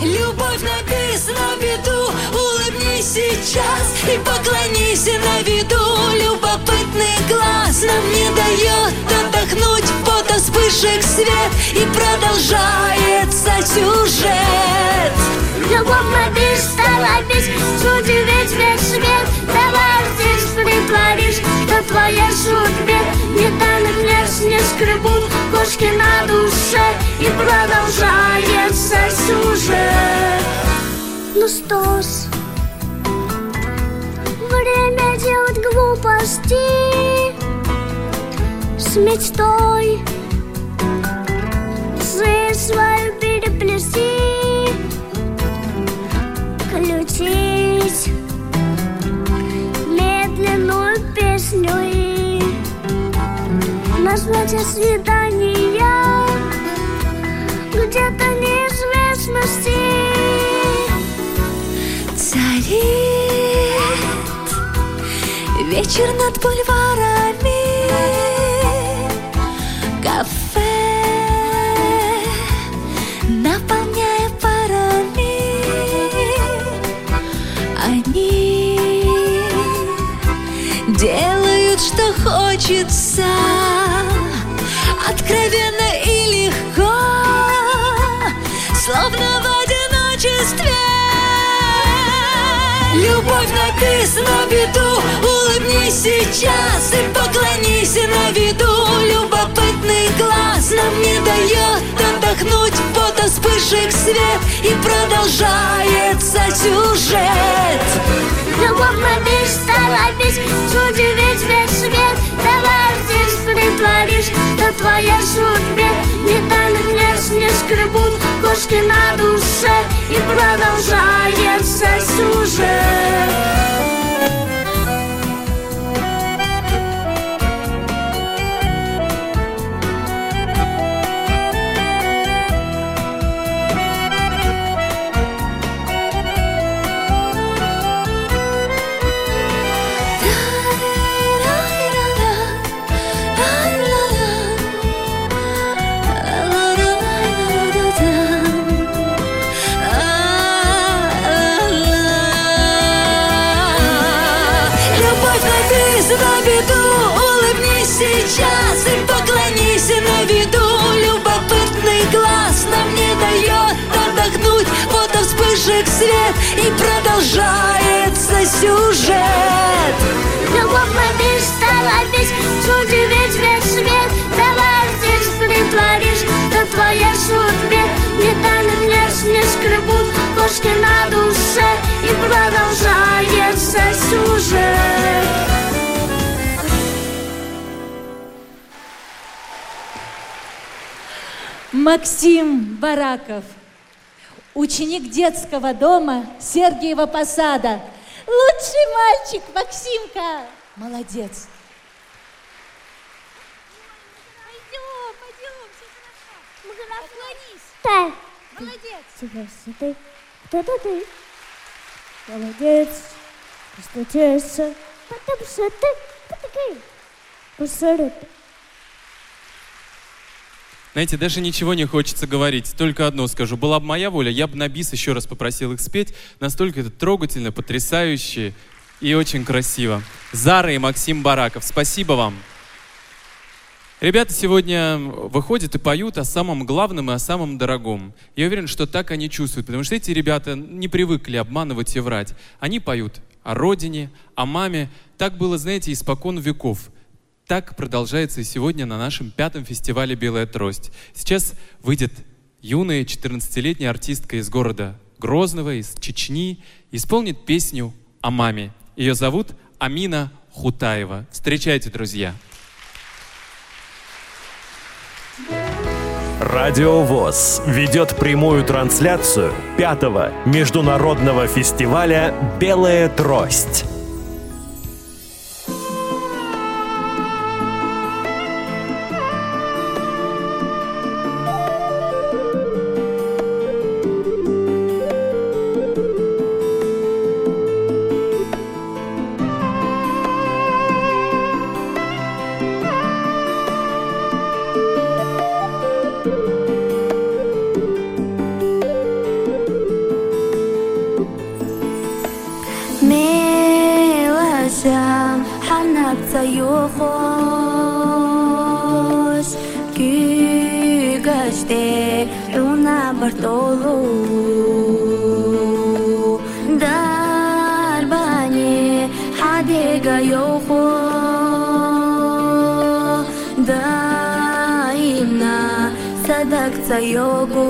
Любовь написана в виду Улыбнись сейчас и поклонись на виду. Любопытный глаз нам не дает отдохнуть. Фото вспышек свет и продолжается сюжет. Любовь на бис стала бить Удивить весь свет. Давай здесь притворишь Что твоей судьбе Не тайных мест не скребут Кошки на душе. И продолжается сюжет. Ну что ж Время делать глупости. С мечтой Жизнь свою переплести Включить Медленную песню и Назвать свидания Где-то неизвестности. Царит вечер над бульварами хочется Откровенно и легко Словно в одиночестве. Любовь написана в виду Улыбнись сейчас и поклонись на виду. Любопытный глаз нам не дает отдохнуть Вот вспышек свет и продолжается сюжет. Любовь стала бить, удивить весь свет Давай здесь притворишь, что твоя судьбе Металли внешне скребут кошки на душе И продолжается сюжет сейчас и поклонись на виду. Любопытный глаз нам не дает отдохнуть. Вот вспышек свет и продолжается сюжет. Любовь стала бить, удивить весь свет. Давай здесь притворишь, что твоя судьбе. Металли внешне скребут кошки на душе. И продолжается сюжет Максим Бараков, ученик детского дома Сергиева Посада. Лучший мальчик, Максимка. Молодец. Да. Молодец. Теперь ты, кто-то ты. Молодец. Постучайся, потому что ты такой. Посмотри. Знаете, даже ничего не хочется говорить. Только одно скажу. Была бы моя воля, я бы на бис еще раз попросил их спеть. Настолько это трогательно, потрясающе и очень красиво. Зара и Максим Бараков, спасибо вам. Ребята сегодня выходят и поют о самом главном и о самом дорогом. Я уверен, что так они чувствуют, потому что эти ребята не привыкли обманывать и врать. Они поют о родине, о маме. Так было, знаете, испокон веков. Так продолжается и сегодня на нашем пятом фестивале «Белая трость». Сейчас выйдет юная 14-летняя артистка из города Грозного, из Чечни, исполнит песню о маме. Ее зовут Амина Хутаева. Встречайте, друзья. Радио ВОЗ ведет прямую трансляцию пятого международного фестиваля «Белая трость». Күгаште руна бартолу. Дарбани хадега юхо Даимна садакца йогу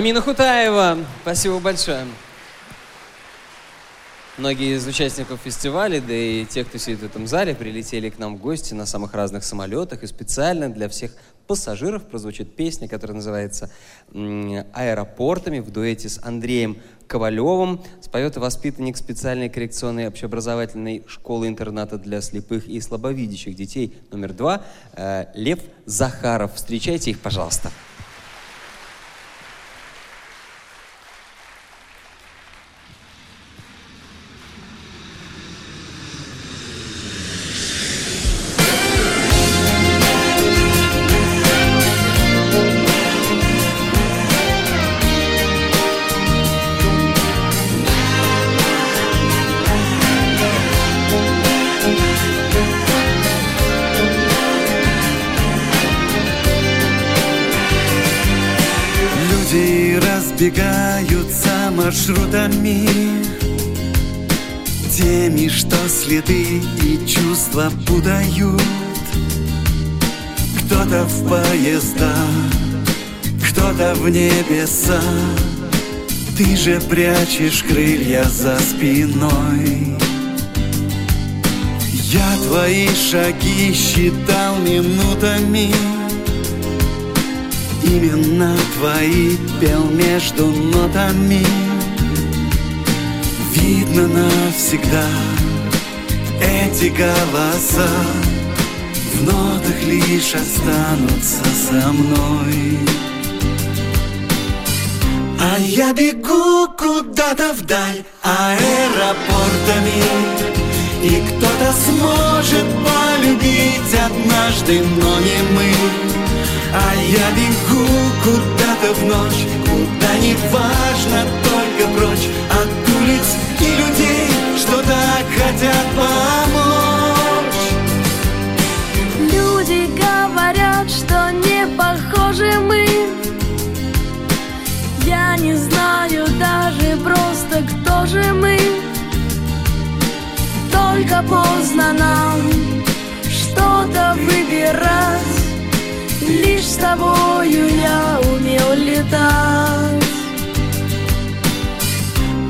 Амина Хутаева, спасибо большое. Многие из участников фестиваля, да и те, кто сидит в этом зале, прилетели к нам в гости на самых разных самолетах. И специально для всех пассажиров прозвучит песня, которая называется «Аэропортами» в дуэте с Андреем Ковалевым. Споет воспитанник специальной коррекционной общеобразовательной школы-интерната для слепых и слабовидящих детей номер два э, Лев Захаров. Встречайте их, пожалуйста. Люди в небеса. Ты же прячешь крылья за спиной. Я твои шаги считал минутами. Именно твои пел между нотами. Видно навсегда эти голоса. В нотах лишь останутся со мной А я бегу куда-то вдаль аэропортами. И кто-то сможет полюбить однажды, но не мы. А я бегу куда-то в ночь Куда не важно, только прочь От улиц и людей, что так хотят помочь не знаю даже просто, кто же мы. Только поздно нам что-то выбирать. Лишь с тобою я умел летать.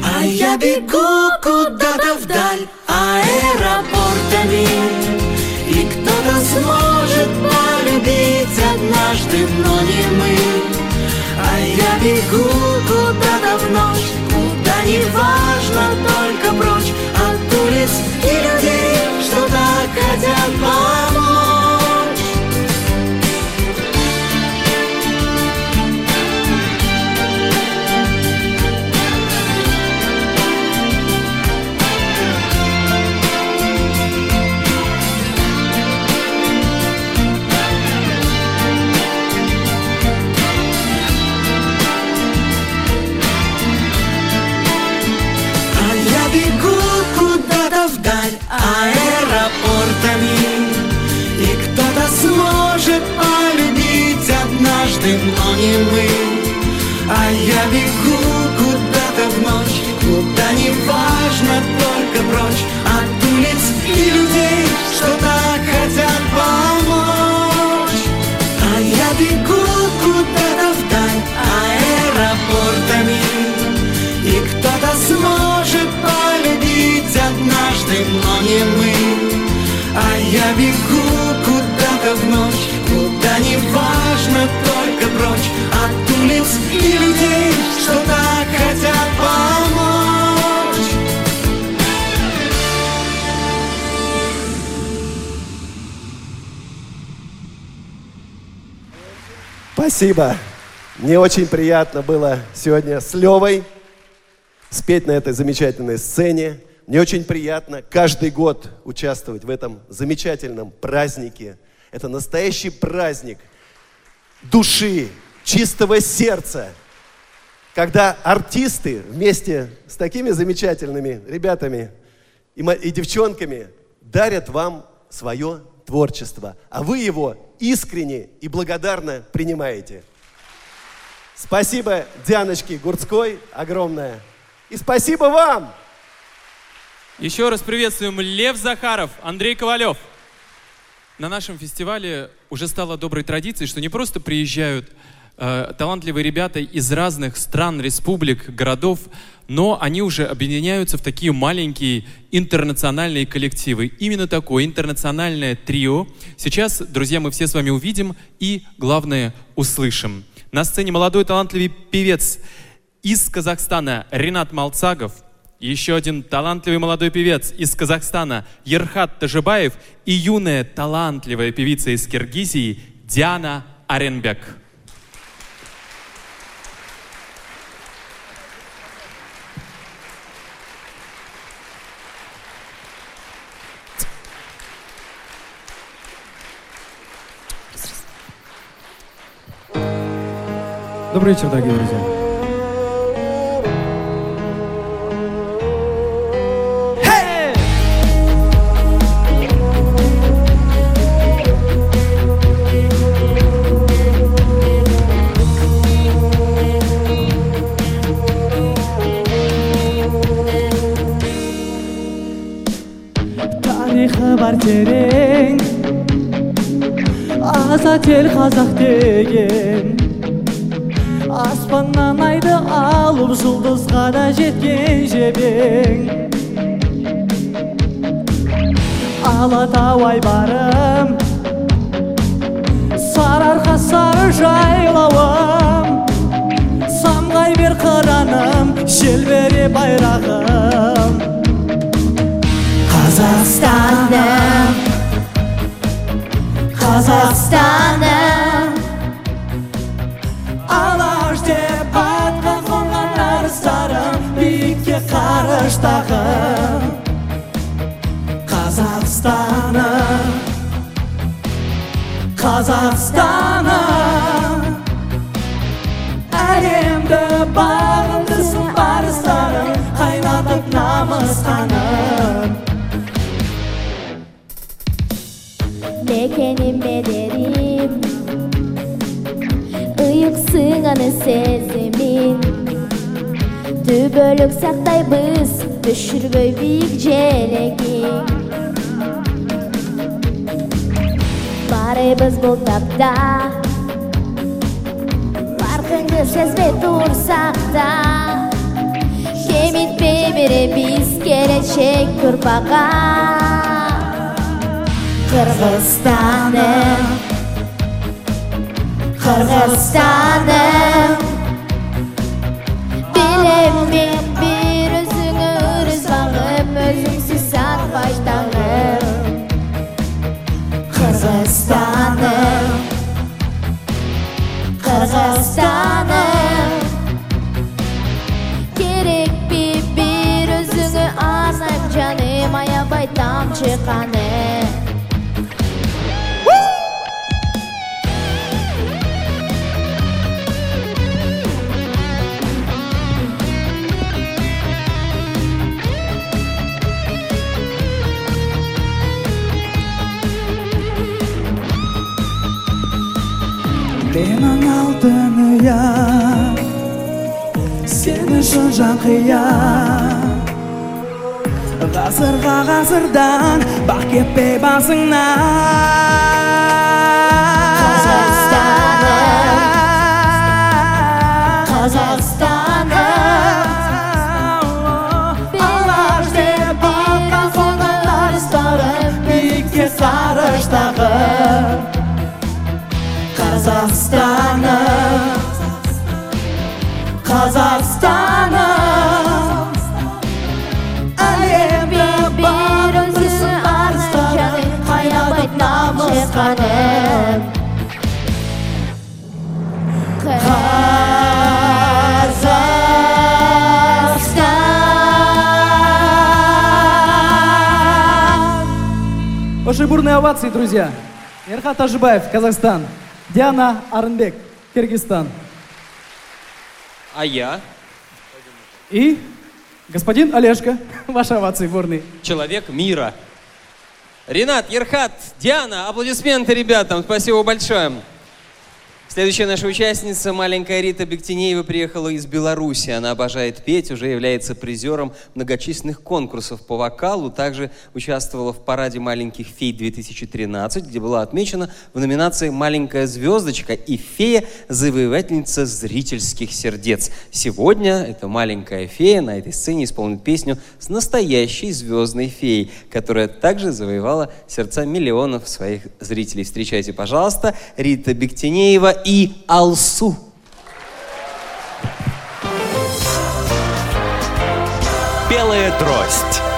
А я бегу куда-то вдаль аэропортами И кто-то сможет полюбить однажды, но не мы я бегу куда-то в ночь Куда не важно, только прочь От улиц и людей, что так хотят помочь однажды, но не мы А я бегу куда-то в ночь Куда не важно, только прочь От улиц и людей, что так хотят помочь. А я бегу куда-то вдаль аэропортами и кто-то сможет полюбить однажды, но не мы. А я бегу куда-то в ночь Куда не важно, От улиц и людей, что так хотят помочь Спасибо. Мне очень приятно было сегодня с Левой спеть на этой замечательной сцене. Мне очень приятно каждый год участвовать в этом замечательном празднике. Это настоящий праздник души, чистого сердца, когда артисты вместе с такими замечательными ребятами и, девчонками дарят вам свое творчество, а вы его искренне и благодарно принимаете. Спасибо Дианочке Гурцкой огромное. И спасибо вам! Еще раз приветствуем Лев Захаров, Андрей Ковалев. На нашем фестивале уже стало доброй традицией, что не просто приезжают э, талантливые ребята из разных стран, республик, городов, но они уже объединяются в такие маленькие интернациональные коллективы. Именно такое интернациональное трио сейчас, друзья, мы все с вами увидим и, главное, услышим. На сцене молодой талантливый певец из Казахстана Ренат Малцагов, еще один талантливый молодой певец из Казахстана Ерхат Тажибаев и юная талантливая певица из Киргизии Диана Аренбек. Добрый вечер, дорогие друзья. тарихы бар терең азат ел қазақ деген аспаннан айды алып жұлдызға да жеткен жебең. Алатау айбарым сарыарқа сары жайлауым. Самғай бер қыраным желбіре байрағым. Қазақстаным. Қазақстаным. алаштағы қазақстаным қазақстаным әлемді бағындырсын барыстарым қайнатып намыстанып мекенім бедерім ұйық сезімін Түбөлік сақтайбыз бейік желеге желегин біз бұл тапта паркыңды сезбей турсақ та кемітпей беребиз келечек күрпаға қырғызстаным қырғызстаным Мен бір өзіңі өріз бағып Өзіңсіз сатпай таңым Қырғызстаным Қырғызстаным Керек пе бір өзіңі арнап жаным Аябай тамшы қаным менің алтын ұям сен үшін жан қиям ғасырға ғасырдан бақ кетпей басыңнан? Қазақстаным қазақстаным әлемді бағындырсын арыстарым қайнатып намыс қаным Казахстан. Ваши бурные овации, друзья. Ерхат Ажибаев, Казахстан. Диана Арнбек, Киргизстан. А я? И господин Олежка, ваши овации бурные. Человек мира. Ренат, Ерхат, Диана, аплодисменты ребятам, спасибо большое. Следующая наша участница, маленькая Рита Бектинеева, приехала из Беларуси. Она обожает петь, уже является призером многочисленных конкурсов по вокалу. Также участвовала в параде маленьких фей-2013, где была отмечена в номинации «Маленькая звездочка» и фея – завоевательница зрительских сердец. Сегодня эта маленькая фея на этой сцене исполнит песню с настоящей звездной феей, которая также завоевала сердца миллионов своих зрителей. Встречайте, пожалуйста, Рита Бектинеева и Алсу. Белая трость.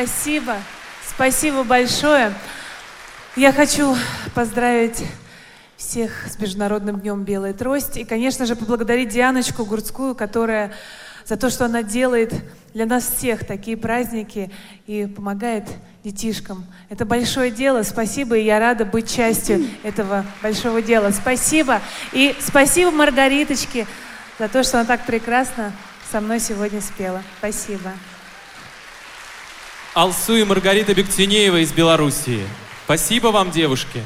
Спасибо. Спасибо большое. Я хочу поздравить всех с Международным днем Белой Трости. И, конечно же, поблагодарить Дианочку Гурцкую, которая за то, что она делает для нас всех такие праздники и помогает детишкам. Это большое дело. Спасибо, и я рада быть частью этого большого дела. Спасибо. И спасибо Маргариточке за то, что она так прекрасно со мной сегодня спела. Спасибо. Алсу и Маргарита Бектинеева из Белоруссии. Спасибо вам, девушки.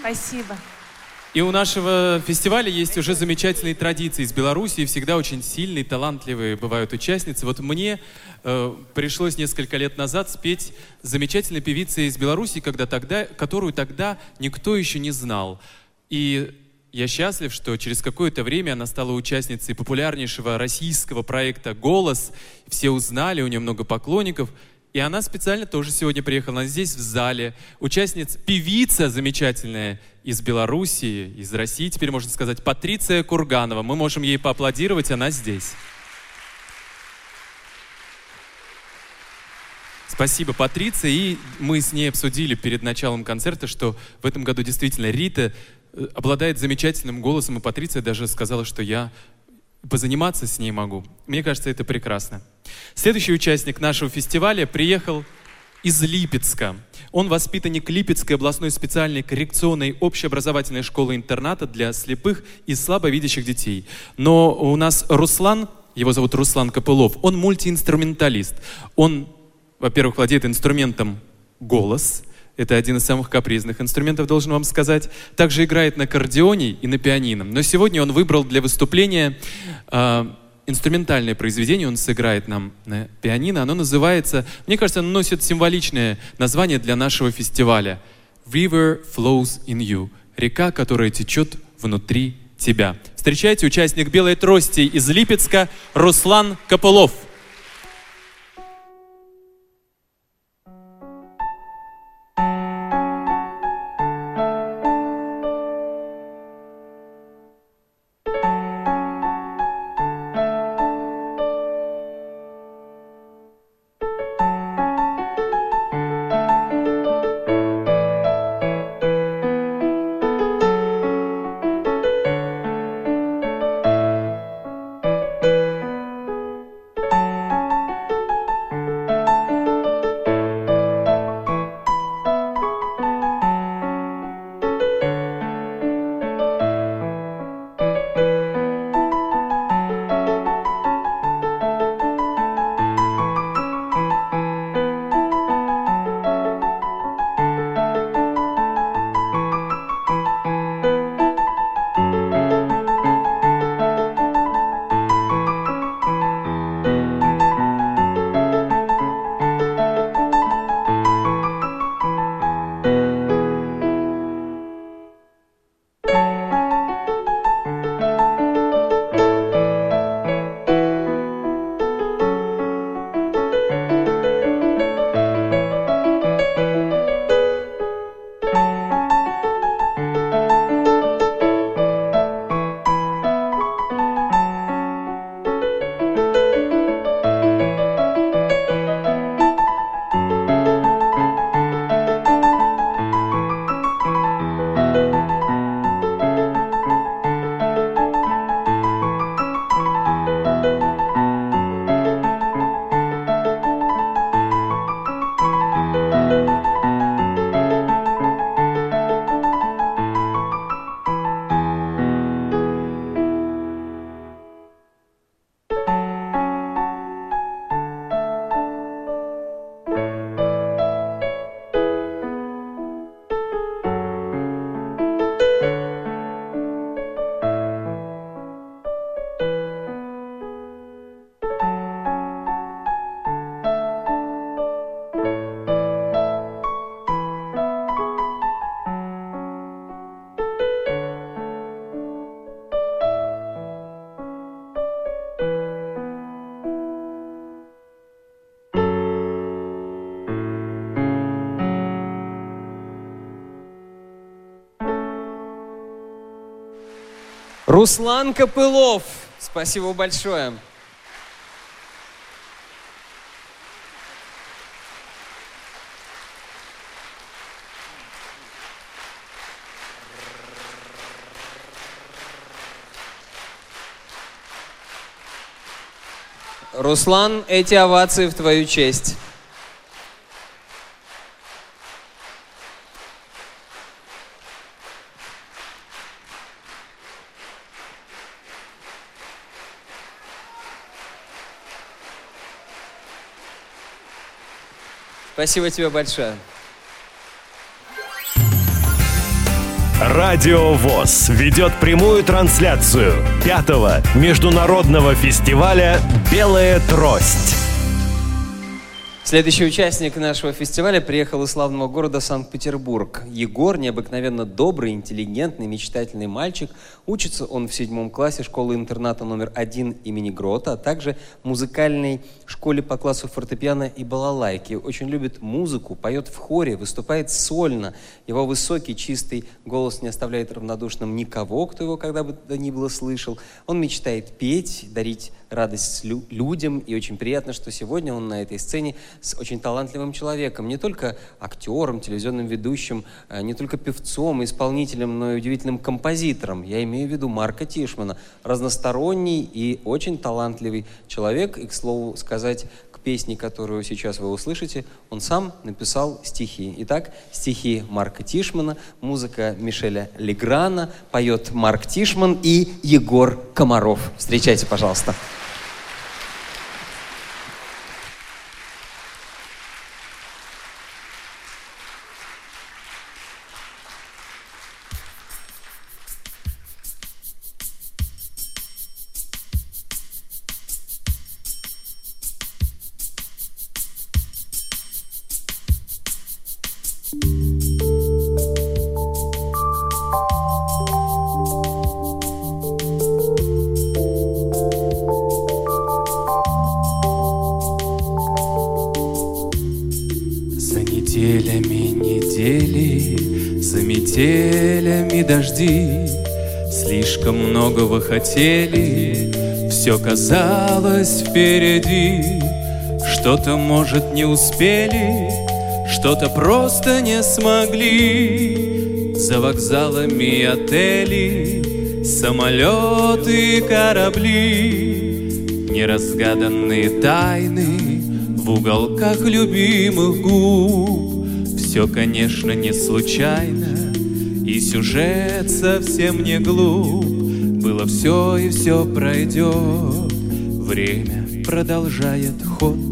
Спасибо. И у нашего фестиваля есть уже замечательные традиции из Беларуси. Всегда очень сильные, талантливые бывают участницы. Вот мне э, пришлось несколько лет назад спеть замечательной певице из Беларуси, когда тогда, которую тогда никто еще не знал. И я счастлив, что через какое-то время она стала участницей популярнейшего российского проекта «Голос». Все узнали, у нее много поклонников. И она специально тоже сегодня приехала. Она здесь в зале. Участница, певица замечательная из Белоруссии, из России, теперь можно сказать, Патриция Курганова. Мы можем ей поаплодировать, она здесь. Спасибо, Патриция. И мы с ней обсудили перед началом концерта, что в этом году действительно Рита э, обладает замечательным голосом, и Патриция даже сказала, что я позаниматься с ней могу. Мне кажется, это прекрасно. Следующий участник нашего фестиваля приехал из Липецка. Он воспитанник Липецкой областной специальной коррекционной общеобразовательной школы-интерната для слепых и слабовидящих детей. Но у нас Руслан, его зовут Руслан Копылов, он мультиинструменталист. Он, во-первых, владеет инструментом голос, это один из самых капризных инструментов, должен вам сказать. Также играет на аккордеоне и на пианино. Но сегодня он выбрал для выступления э, инструментальное произведение. Он сыграет нам на пианино. Оно называется, мне кажется, оно носит символичное название для нашего фестиваля. River flows in you. Река, которая течет внутри тебя. Встречайте участник «Белой трости» из Липецка Руслан Копылов. Руслан Копылов. Спасибо большое. Руслан, эти овации в твою честь. Спасибо тебе большое. Радио ВОЗ ведет прямую трансляцию пятого международного фестиваля «Белая трость». Следующий участник нашего фестиваля приехал из славного города Санкт-Петербург. Егор необыкновенно добрый, интеллигентный, мечтательный мальчик. Учится он в седьмом классе школы-интерната номер один имени Грота, а также музыкальной школе по классу фортепиано и балалайки. Очень любит музыку, поет в хоре, выступает сольно. Его высокий, чистый голос не оставляет равнодушным никого, кто его когда бы то ни было слышал. Он мечтает петь, дарить радость лю- людям, и очень приятно, что сегодня он на этой сцене с очень талантливым человеком, не только актером, телевизионным ведущим, э, не только певцом, исполнителем, но и удивительным композитором. Я имею в виду Марка Тишмана, разносторонний и очень талантливый человек. И, к слову сказать, к песне, которую сейчас вы услышите, он сам написал стихи. Итак, стихи Марка Тишмана, музыка Мишеля Леграна, поет Марк Тишман и Егор Комаров. Встречайте, пожалуйста. За хотели, все казалось впереди. Что-то, может, не успели, что-то просто не смогли. За вокзалами отели, самолеты и корабли, Неразгаданные тайны в уголках любимых губ. Все, конечно, не случайно, и сюжет совсем не глуп. Все и все пройдет, время продолжает ход.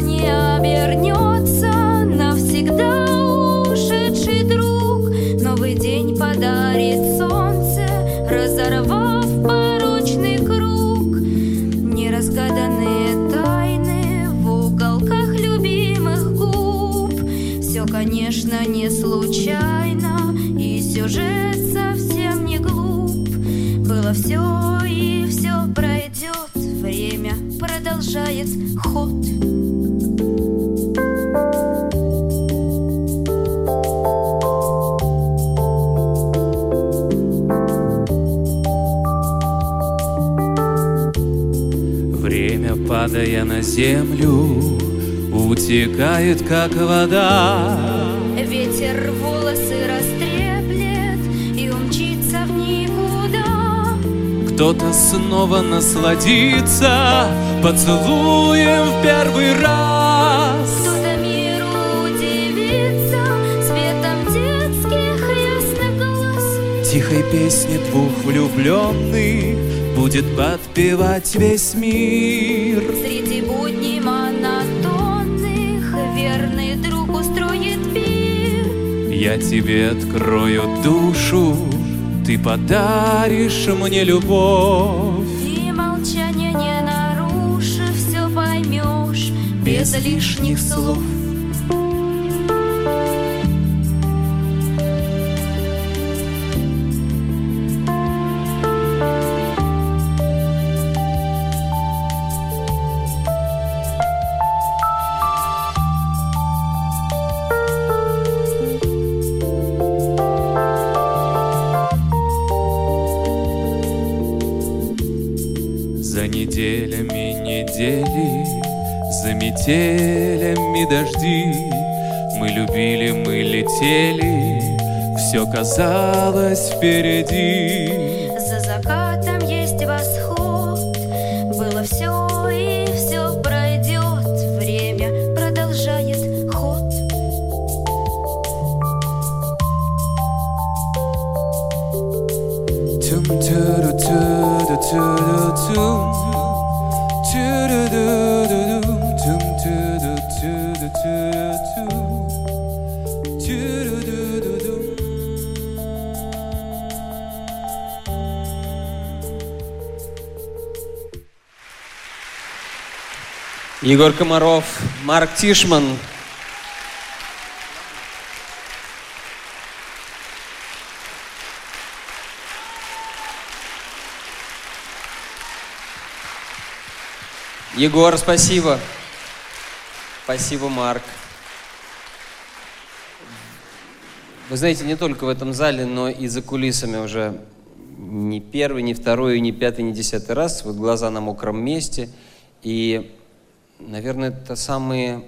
Не обернется Навсегда ушедший друг Новый день подарит солнце Разорвав порочный круг Неразгаданные тайны в уголках любимых губ. Все, конечно, не и сюжет совсем не глуп. Было все и все пройдет, время продолжает падая на землю, утекает, как вода. Ветер волосы растреплет и умчится в никуда. Кто-то снова насладится поцелуем в первый раз. Кто-то миру удивится светом детских ясных глаз. Тихой песни двух влюбленных будет подпевать весь мир. Среди будней монотонных верный друг устроит пир. Я тебе открою душу, ты подаришь мне любовь. Впереди Егор Комаров, Марк Тишман. Егор, спасибо. Спасибо, Марк. Вы знаете, не только в этом зале, но и за кулисами уже не первый, не второй, не пятый, не десятый раз. Вот глаза на мокром месте. И, наверное, это самые,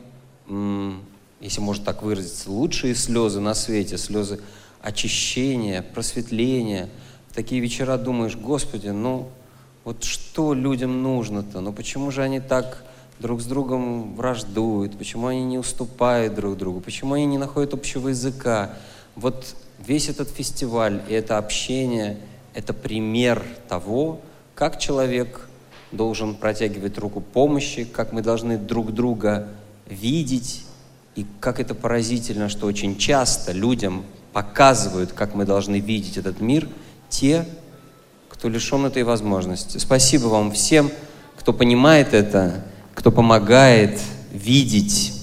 если можно так выразиться, лучшие слезы на свете. Слезы очищения, просветления. В такие вечера думаешь, Господи, ну вот что людям нужно-то? Ну почему же они так друг с другом враждуют? Почему они не уступают друг другу? Почему они не находят общего языка? Вот весь этот фестиваль и это общение – это пример того, как человек должен протягивать руку помощи, как мы должны друг друга видеть, и как это поразительно, что очень часто людям показывают, как мы должны видеть этот мир, те, кто лишен этой возможности. Спасибо вам всем, кто понимает это, кто помогает видеть.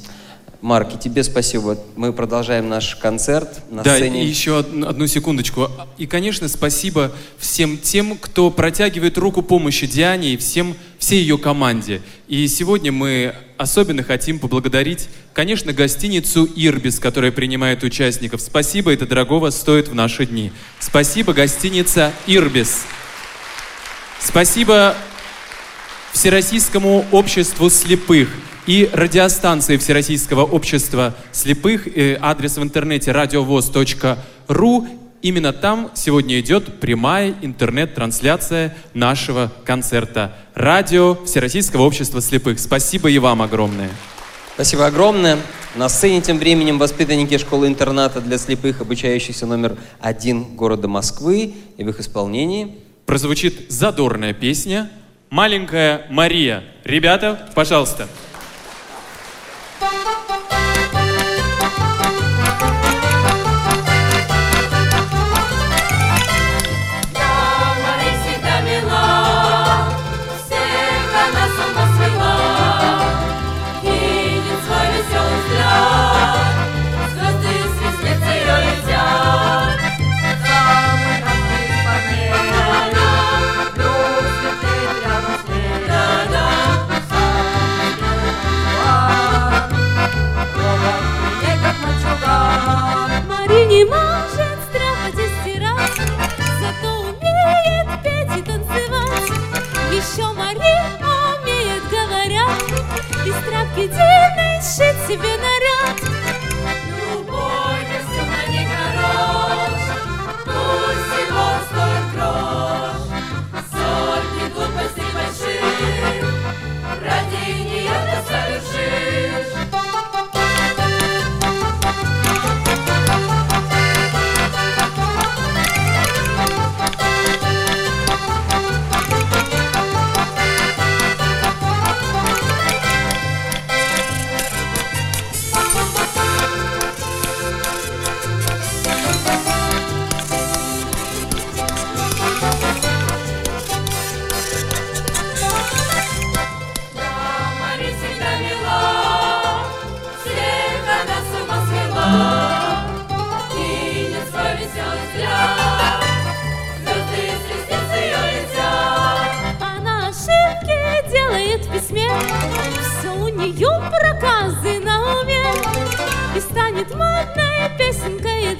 Марк, и тебе спасибо. Мы продолжаем наш концерт на да, сцене. и еще од- одну секундочку. И, конечно, спасибо всем тем, кто протягивает руку помощи Диане и всем, всей ее команде. И сегодня мы особенно хотим поблагодарить, конечно, гостиницу «Ирбис», которая принимает участников. Спасибо, это дорогого стоит в наши дни. Спасибо, гостиница «Ирбис». Спасибо Всероссийскому обществу слепых и радиостанции Всероссийского общества слепых. Э, Адрес в интернете радиовоз.ру. Именно там сегодня идет прямая интернет-трансляция нашего концерта. Радио Всероссийского общества слепых. Спасибо и вам огромное. Спасибо огромное. На сцене тем временем воспитанники школы-интерната для слепых, обучающихся номер один города Москвы. И в их исполнении Прозвучит задорная песня «Маленькая Мария». Ребята, пожалуйста. Мария дивной сшить себе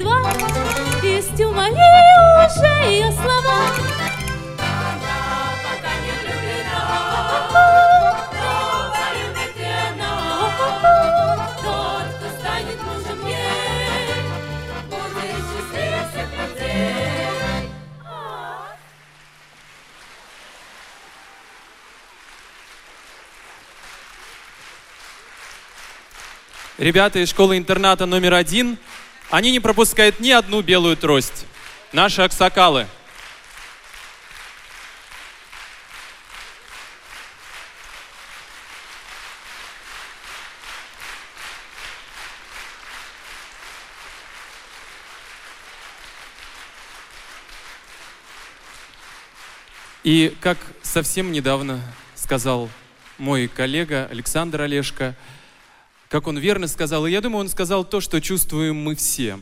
едва Есть у Марии уже ее слова. Ребята из школы-интерната номер один, они не пропускают ни одну белую трость. Наши аксакалы. И как совсем недавно сказал мой коллега Александр Олешко, как он верно сказал, и я думаю, он сказал то, что чувствуем мы все.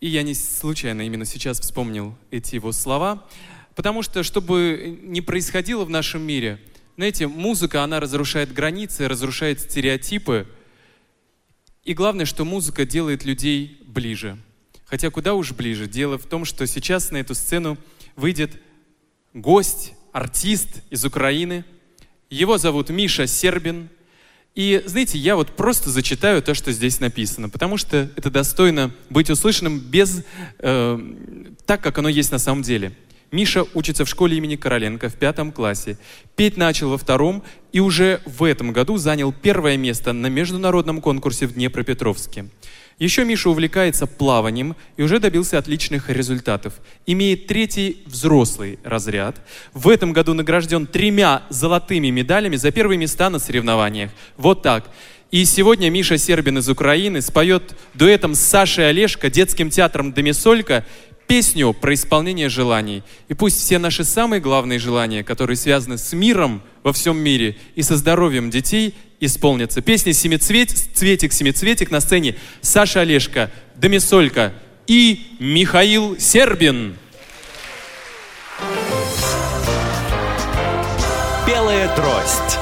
И я не случайно именно сейчас вспомнил эти его слова, потому что, чтобы не происходило в нашем мире, знаете, музыка, она разрушает границы, разрушает стереотипы, и главное, что музыка делает людей ближе. Хотя куда уж ближе. Дело в том, что сейчас на эту сцену выйдет гость, артист из Украины. Его зовут Миша Сербин. И, знаете, я вот просто зачитаю то, что здесь написано, потому что это достойно быть услышанным без э, так, как оно есть на самом деле. Миша учится в школе имени Короленко в пятом классе. Петь начал во втором и уже в этом году занял первое место на международном конкурсе в Днепропетровске. Еще Миша увлекается плаванием и уже добился отличных результатов. Имеет третий взрослый разряд. В этом году награжден тремя золотыми медалями за первые места на соревнованиях. Вот так. И сегодня Миша Сербин из Украины споет дуэтом с Сашей Олешко, детским театром «Домисолька» песню про исполнение желаний. И пусть все наши самые главные желания, которые связаны с миром во всем мире и со здоровьем детей, исполнятся. Песня «Семицвет», «Цветик, семицветик» на сцене Саша Олешко, Домисолька и Михаил Сербин. Белая трость.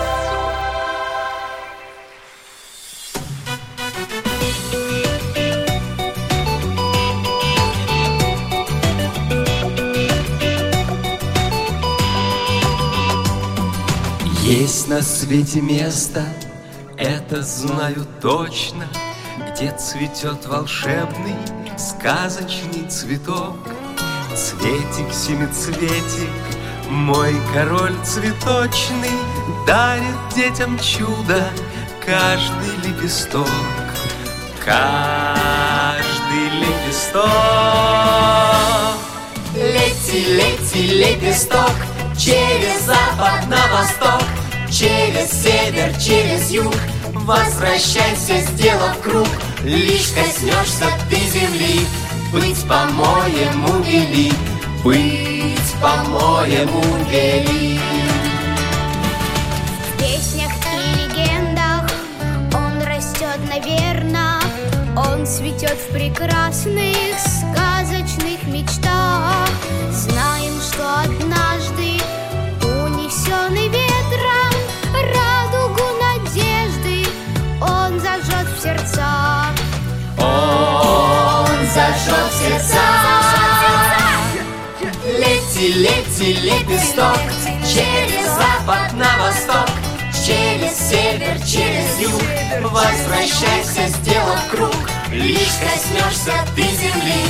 Есть на свете место, это знаю точно, Где цветет волшебный сказочный цветок. Цветик, семицветик, мой король цветочный, Дарит детям чудо каждый лепесток. Каждый лепесток. Лети, лети, лепесток Через запад на восток Через север, через юг. Возвращайся, сделав круг Лишь коснешься ты земли. Быть, по-моему, вели Быть, по-моему, вели. В песнях и легендах он растет, наверно, он цветет в прекрасных Лети, лепесток Через запад на восток Через север, через юг. Возвращайся, сделав круг Лишь коснешься ты земли.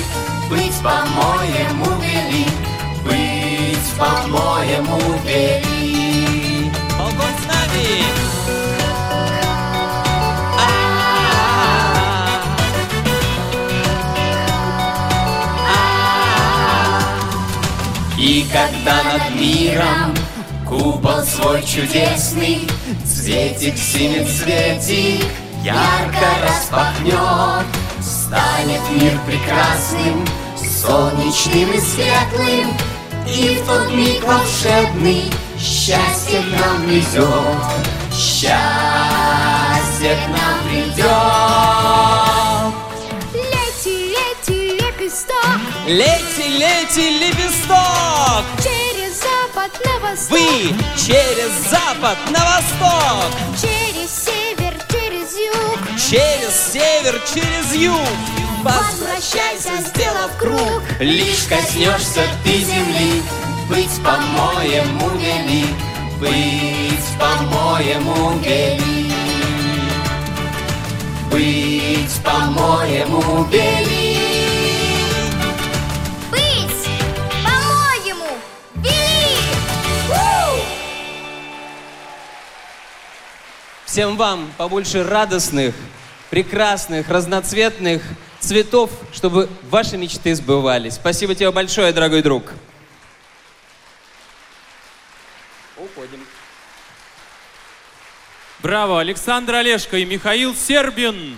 Быть, по-моему, вели Быть, по-моему, вели. Балкон когда над миром купол свой чудесный Цветик, семицветик ярко распахнет Станет мир прекрасным, солнечным и светлым И в тот миг волшебный счастье к нам придет Счастье к нам придет лети, Лети, лепесток! через запад запад на восток. Вы через запад на восток, Через север, через юг. через север, через юг. Возвращайся, сделав круг. Лишь коснешься ты земли, быть по-моему вели, быть по-моему вели, быть по-моему вели. Всем вам побольше радостных, прекрасных, разноцветных цветов, чтобы ваши мечты сбывались. Спасибо тебе большое, дорогой друг. Уходим. Браво, Александр Олешко и Михаил Сербин.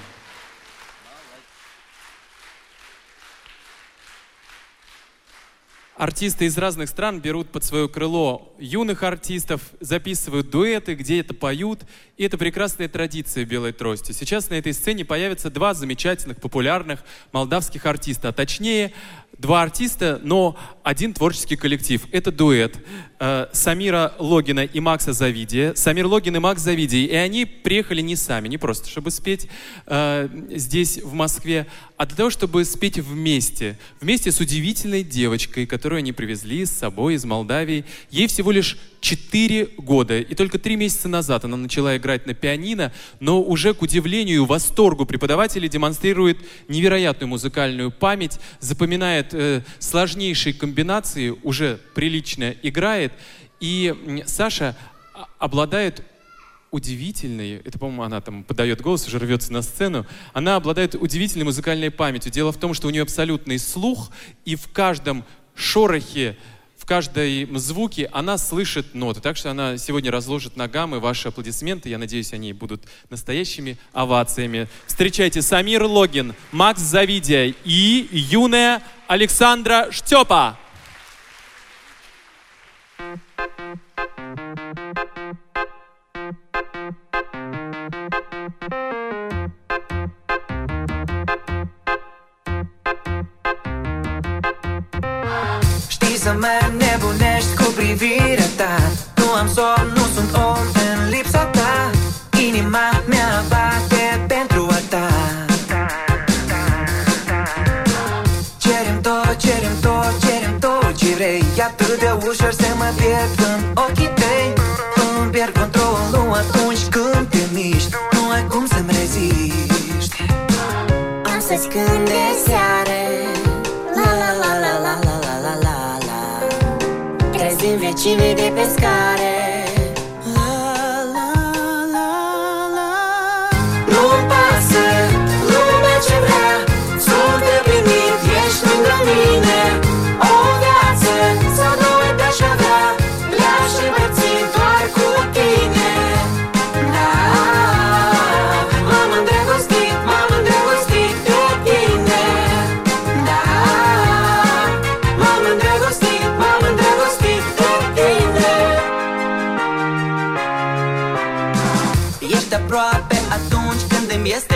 Артисты из разных стран берут под свое крыло юных артистов, записывают дуэты, где это поют. И это прекрасная традиция белой трости. Сейчас на этой сцене появятся два замечательных, популярных молдавских артиста. А точнее, два артиста, но один творческий коллектив. Это дуэт э, Самира Логина и Макса Завидия. Самир Логин и Макс Завидий. И они приехали не сами, не просто чтобы спеть э, здесь, в Москве, а для того, чтобы спеть вместе. Вместе с удивительной девочкой, которую они привезли с собой из Молдавии. Ей всего лишь 4 года. И только 3 месяца назад она начала играть на пианино, но уже, к удивлению и восторгу преподавателей, демонстрирует невероятную музыкальную память, запоминает э, сложнейшие комбинации, уже прилично играет. И м, Саша а- обладает удивительной, это, по-моему, она там подает голос, уже рвется на сцену, она обладает удивительной музыкальной памятью. Дело в том, что у нее абсолютный слух, и в каждом шорохе, в каждой звуке она слышит ноты. Так что она сегодня разложит на гаммы ваши аплодисменты. Я надеюсь, они будут настоящими овациями. Встречайте Самир Логин, Макс Завидия и юная Александра Штепа. Știi să mă nebunești cu am somn, nu sunt om în lipsa ta Inima mea bate E atât de ușor să mă pierd în ochii tăi Îmi pierd controlul atunci când te miști Nu ai cum să-mi reziști Am să-ți cânt de seară La la la la la la la la la la Trezim vecinii de pe scară Nu-mi pasă lumea ce vrea Sunt împlinit, ești lângă mine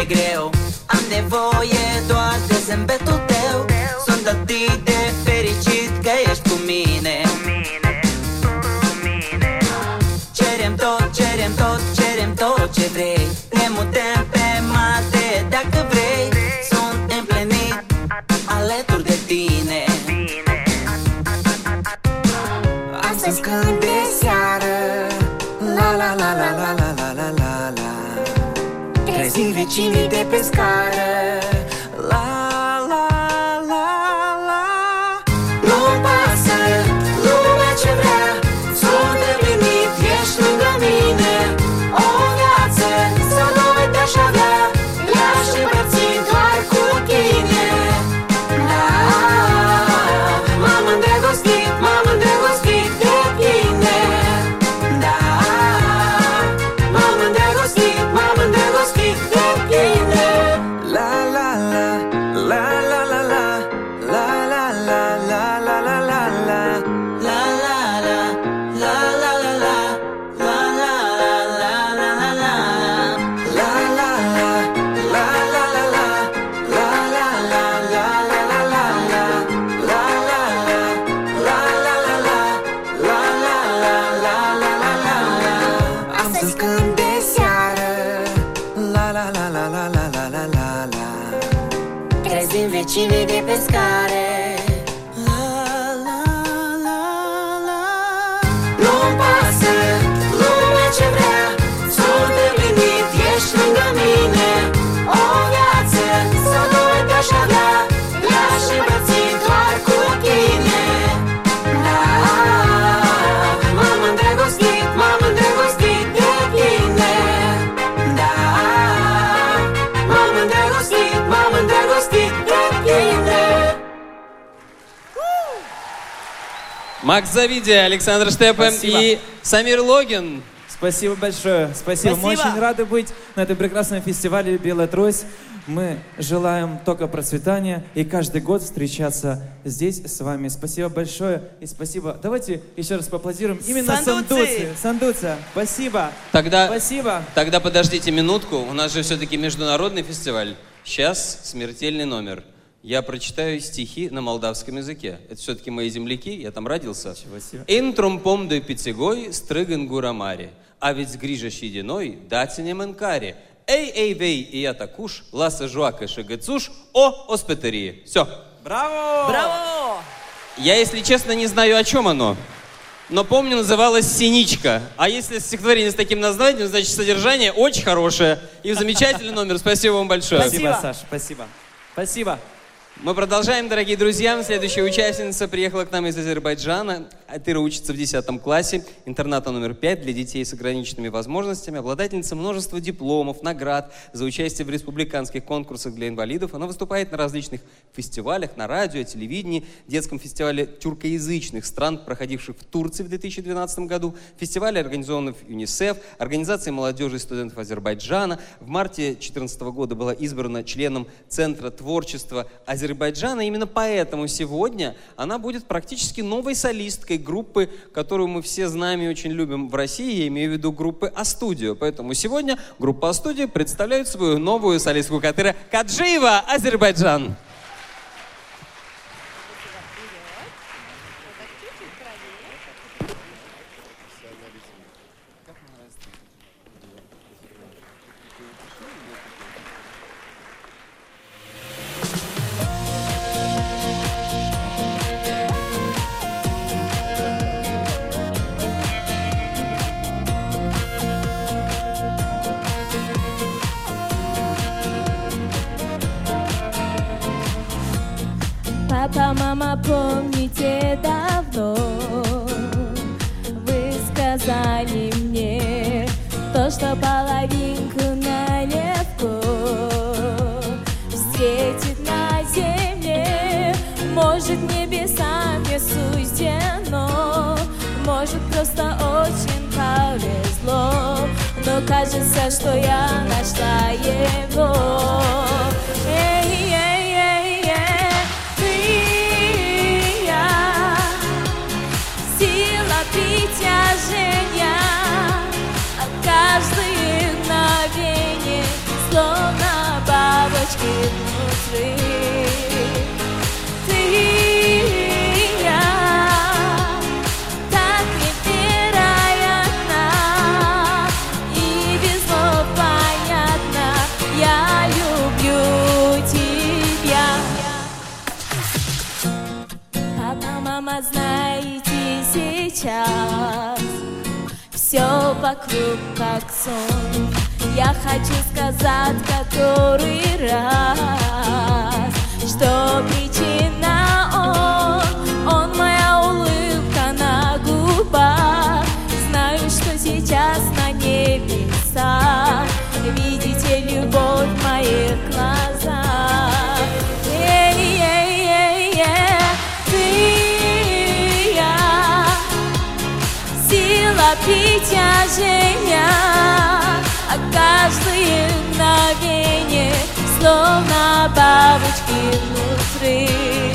îmi este greu. Am nevoie doar de zâmbetul tău. Sunt atât de fericit că ești cu mine. Cerem tot, cerem tot, cerem tot ce vrei vecinii de pe scară Макс Завидия, Александр Штепен Спасибо. и Самир Логин. Спасибо большое. Спасибо. Мы Спасибо. очень рады быть на этом прекрасном фестивале «Белая трость». Мы желаем только процветания и каждый год встречаться здесь с вами. Спасибо большое и спасибо. Давайте еще раз поаплодируем именно Сандуци! Сандуци. Сандуца, спасибо. Тогда, Спасибо. Тогда подождите минутку, у нас же все-таки международный фестиваль. Сейчас смертельный номер. Я прочитаю стихи на молдавском языке. Это все-таки мои земляки, я там родился. Интрум помдой пятигой, стрыган гурамари. А ведь грижа щединой, датине менкари. Эй, эй, вей, и я такуш, ласа жуака шагацуш, о, оспетерии. Все. Браво! Браво! Я, если честно, не знаю, о чем оно. Но помню, называлась «Синичка». А если стихотворение с таким названием, значит, содержание очень хорошее. И замечательный номер. Спасибо вам большое. Спасибо, Саша, спасибо. Спасибо. Мы продолжаем, дорогие друзья. Следующая участница приехала к нам из Азербайджана. Атыра учится в 10 классе интерната номер 5 для детей с ограниченными возможностями. Обладательница множества дипломов, наград за участие в республиканских конкурсах для инвалидов. Она выступает на различных фестивалях, на радио, телевидении, детском фестивале тюркоязычных стран, проходивших в Турции в 2012 году, фестивале, организованном ЮНИСЕФ, Организации молодежи и студентов Азербайджана. В марте 2014 года была избрана членом Центра творчества Азербайджана. Именно поэтому сегодня она будет практически новой солисткой группы, которую мы все знаем и очень любим в России. Я имею в виду группы А-студио. Поэтому сегодня группа А-студио представляет свою новую солистку Катыра Каджиева, Азербайджан. Вокруг как сон. Я хочу сказать который раз Что причина он. Он моя улыбка на губах. Знаю, что сейчас на небесах. Видите любовь моих притяжения, а каждое мгновение, словно бабочки внутри.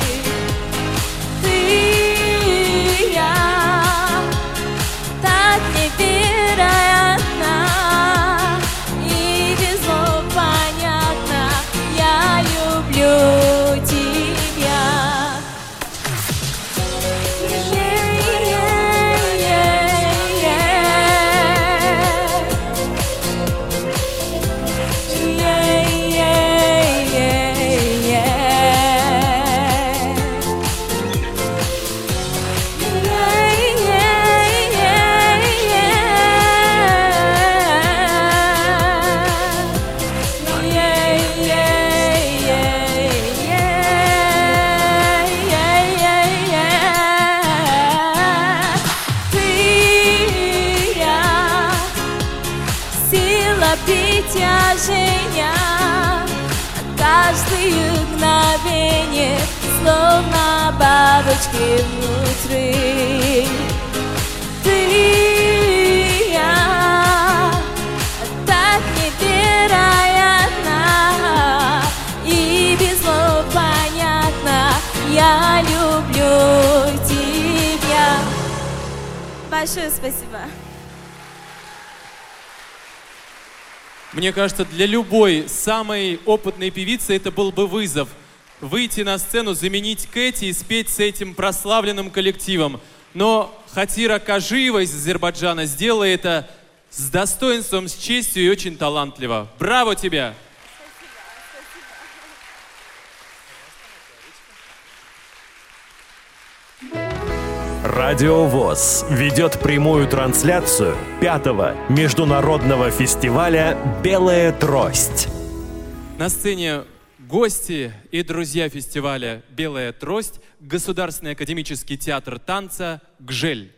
Мне кажется, для любой самой опытной певицы это был бы вызов. Выйти на сцену, заменить Кэти и спеть с этим прославленным коллективом. Но Хатира Кажиева из Азербайджана сделала это с достоинством, с честью и очень талантливо. Браво тебе! Радио ВОЗ ведет прямую трансляцию пятого международного фестиваля «Белая трость». На сцене гости и друзья фестиваля «Белая трость» Государственный академический театр танца «Гжель».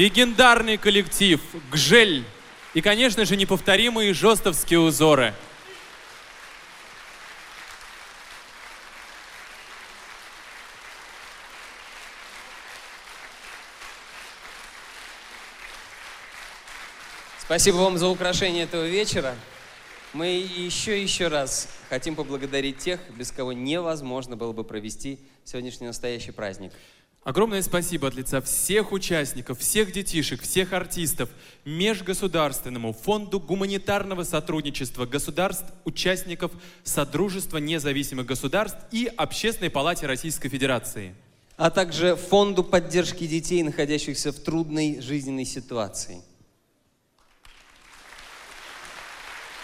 Легендарный коллектив «Гжель» и, конечно же, неповторимые жестовские узоры. Спасибо вам за украшение этого вечера. Мы еще и еще раз хотим поблагодарить тех, без кого невозможно было бы провести сегодняшний настоящий праздник. Огромное спасибо от лица всех участников, всех детишек, всех артистов, Межгосударственному фонду гуманитарного сотрудничества государств, участников Содружества независимых государств и Общественной палате Российской Федерации. А также Фонду поддержки детей, находящихся в трудной жизненной ситуации.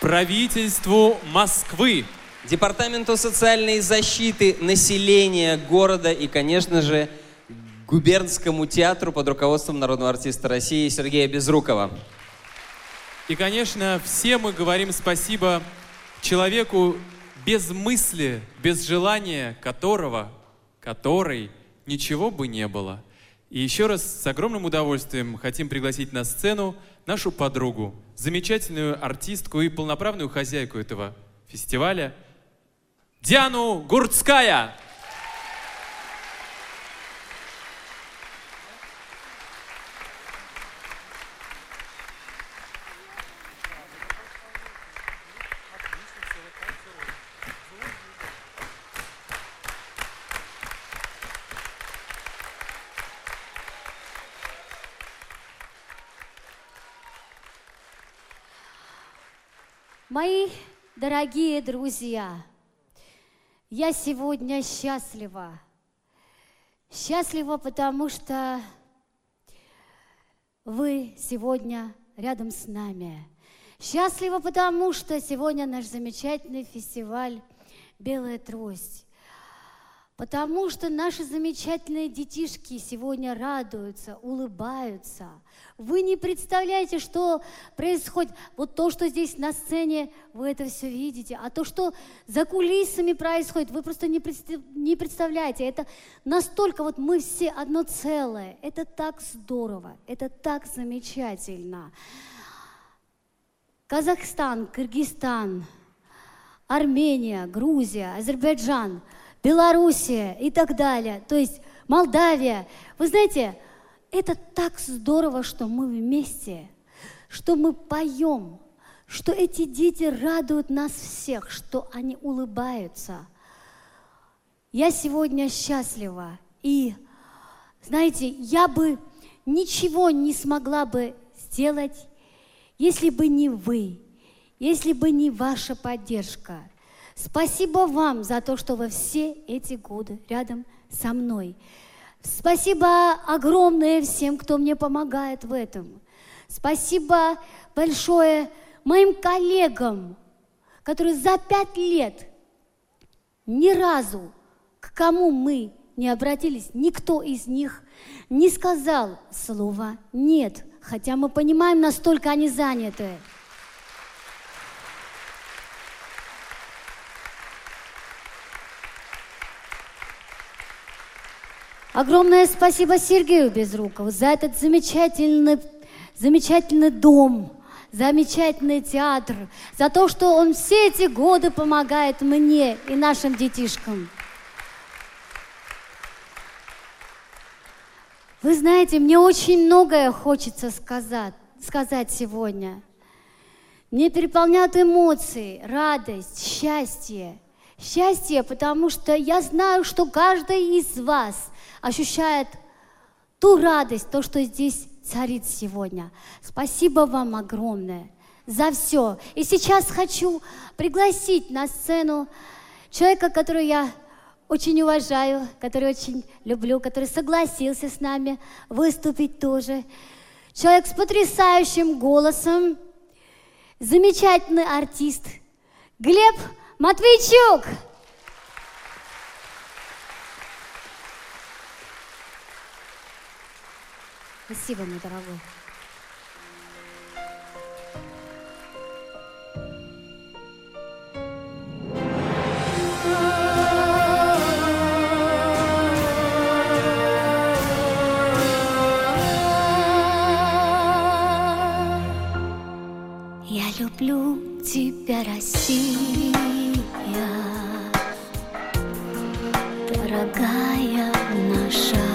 Правительству Москвы. Департаменту социальной защиты населения города и, конечно же, губернскому театру под руководством народного артиста России Сергея Безрукова. И, конечно, все мы говорим спасибо человеку без мысли, без желания которого, которой ничего бы не было. И еще раз с огромным удовольствием хотим пригласить на сцену нашу подругу, замечательную артистку и полноправную хозяйку этого фестиваля, Диану Гурцкая. Мои дорогие друзья, я сегодня счастлива. Счастлива, потому что вы сегодня рядом с нами. Счастлива, потому что сегодня наш замечательный фестиваль «Белая трость». Потому что наши замечательные детишки сегодня радуются, улыбаются. Вы не представляете, что происходит. Вот то, что здесь на сцене, вы это все видите. А то, что за кулисами происходит, вы просто не, не представляете. Это настолько, вот мы все одно целое. Это так здорово, это так замечательно. Казахстан, Кыргызстан, Армения, Грузия, Азербайджан – Белоруссия и так далее, то есть Молдавия. Вы знаете, это так здорово, что мы вместе, что мы поем, что эти дети радуют нас всех, что они улыбаются. Я сегодня счастлива. И, знаете, я бы ничего не смогла бы сделать, если бы не вы, если бы не ваша поддержка – Спасибо вам за то, что вы все эти годы рядом со мной. Спасибо огромное всем, кто мне помогает в этом. Спасибо большое моим коллегам, которые за пять лет ни разу к кому мы не обратились, никто из них не сказал слова «нет», хотя мы понимаем, настолько они заняты. Огромное спасибо Сергею Безрукову за этот замечательный, замечательный дом, замечательный театр, за то, что он все эти годы помогает мне и нашим детишкам. Вы знаете, мне очень многое хочется сказать, сказать сегодня. Мне переполняют эмоции, радость, счастье. Счастье, потому что я знаю, что каждый из вас – ощущает ту радость, то, что здесь царит сегодня. Спасибо вам огромное за все. И сейчас хочу пригласить на сцену человека, которого я очень уважаю, который очень люблю, который согласился с нами выступить тоже. Человек с потрясающим голосом, замечательный артист Глеб Матвейчук. Спасибо, мой дорогой. Я люблю тебя, Россия, дорогая наша.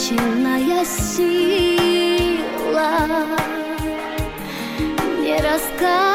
Беспочвенная сила Не рассказывает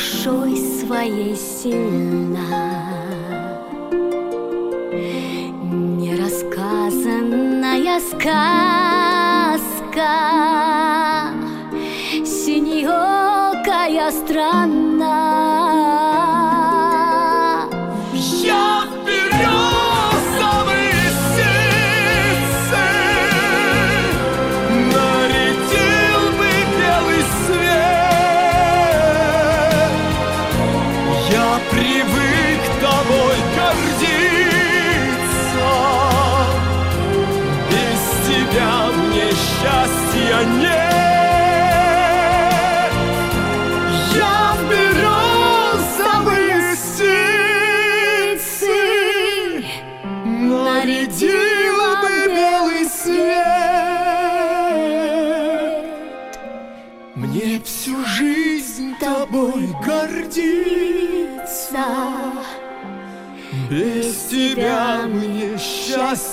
душой своей сильна. Нерассказанная сказка,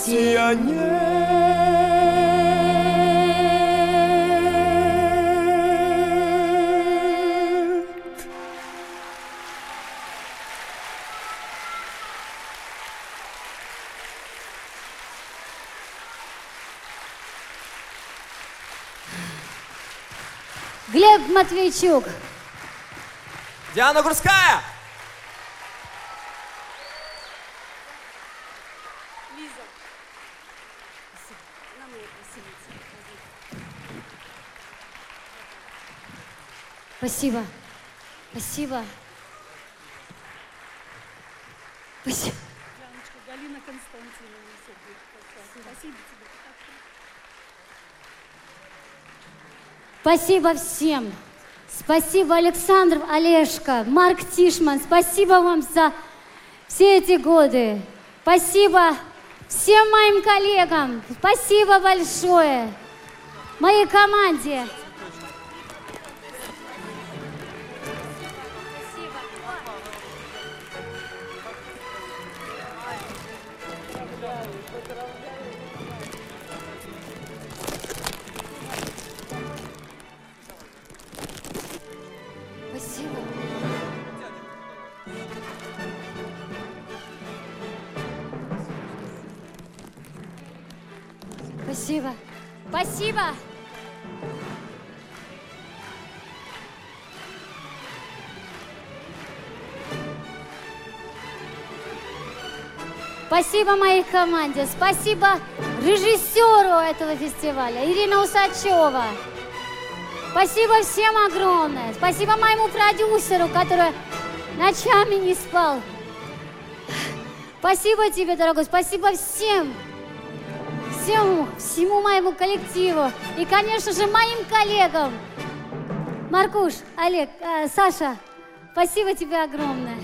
счастья нет Глеб Матвейчук. Диана Гурская! Спасибо. Спасибо. Спасибо. Галина Константиновна. Спасибо тебе. Спасибо всем. Спасибо, Александр Олешко, Марк Тишман. Спасибо вам за все эти годы. Спасибо всем моим коллегам. Спасибо большое. Моей команде. Спасибо. Спасибо. Спасибо моей команде. Спасибо режиссеру этого фестиваля, Ирина Усачева. Спасибо всем огромное. Спасибо моему продюсеру, который ночами не спал. Спасибо тебе, дорогой. Спасибо всем. Всему, всему моему коллективу. И, конечно же, моим коллегам. Маркуш, Олег, э, Саша, спасибо тебе огромное.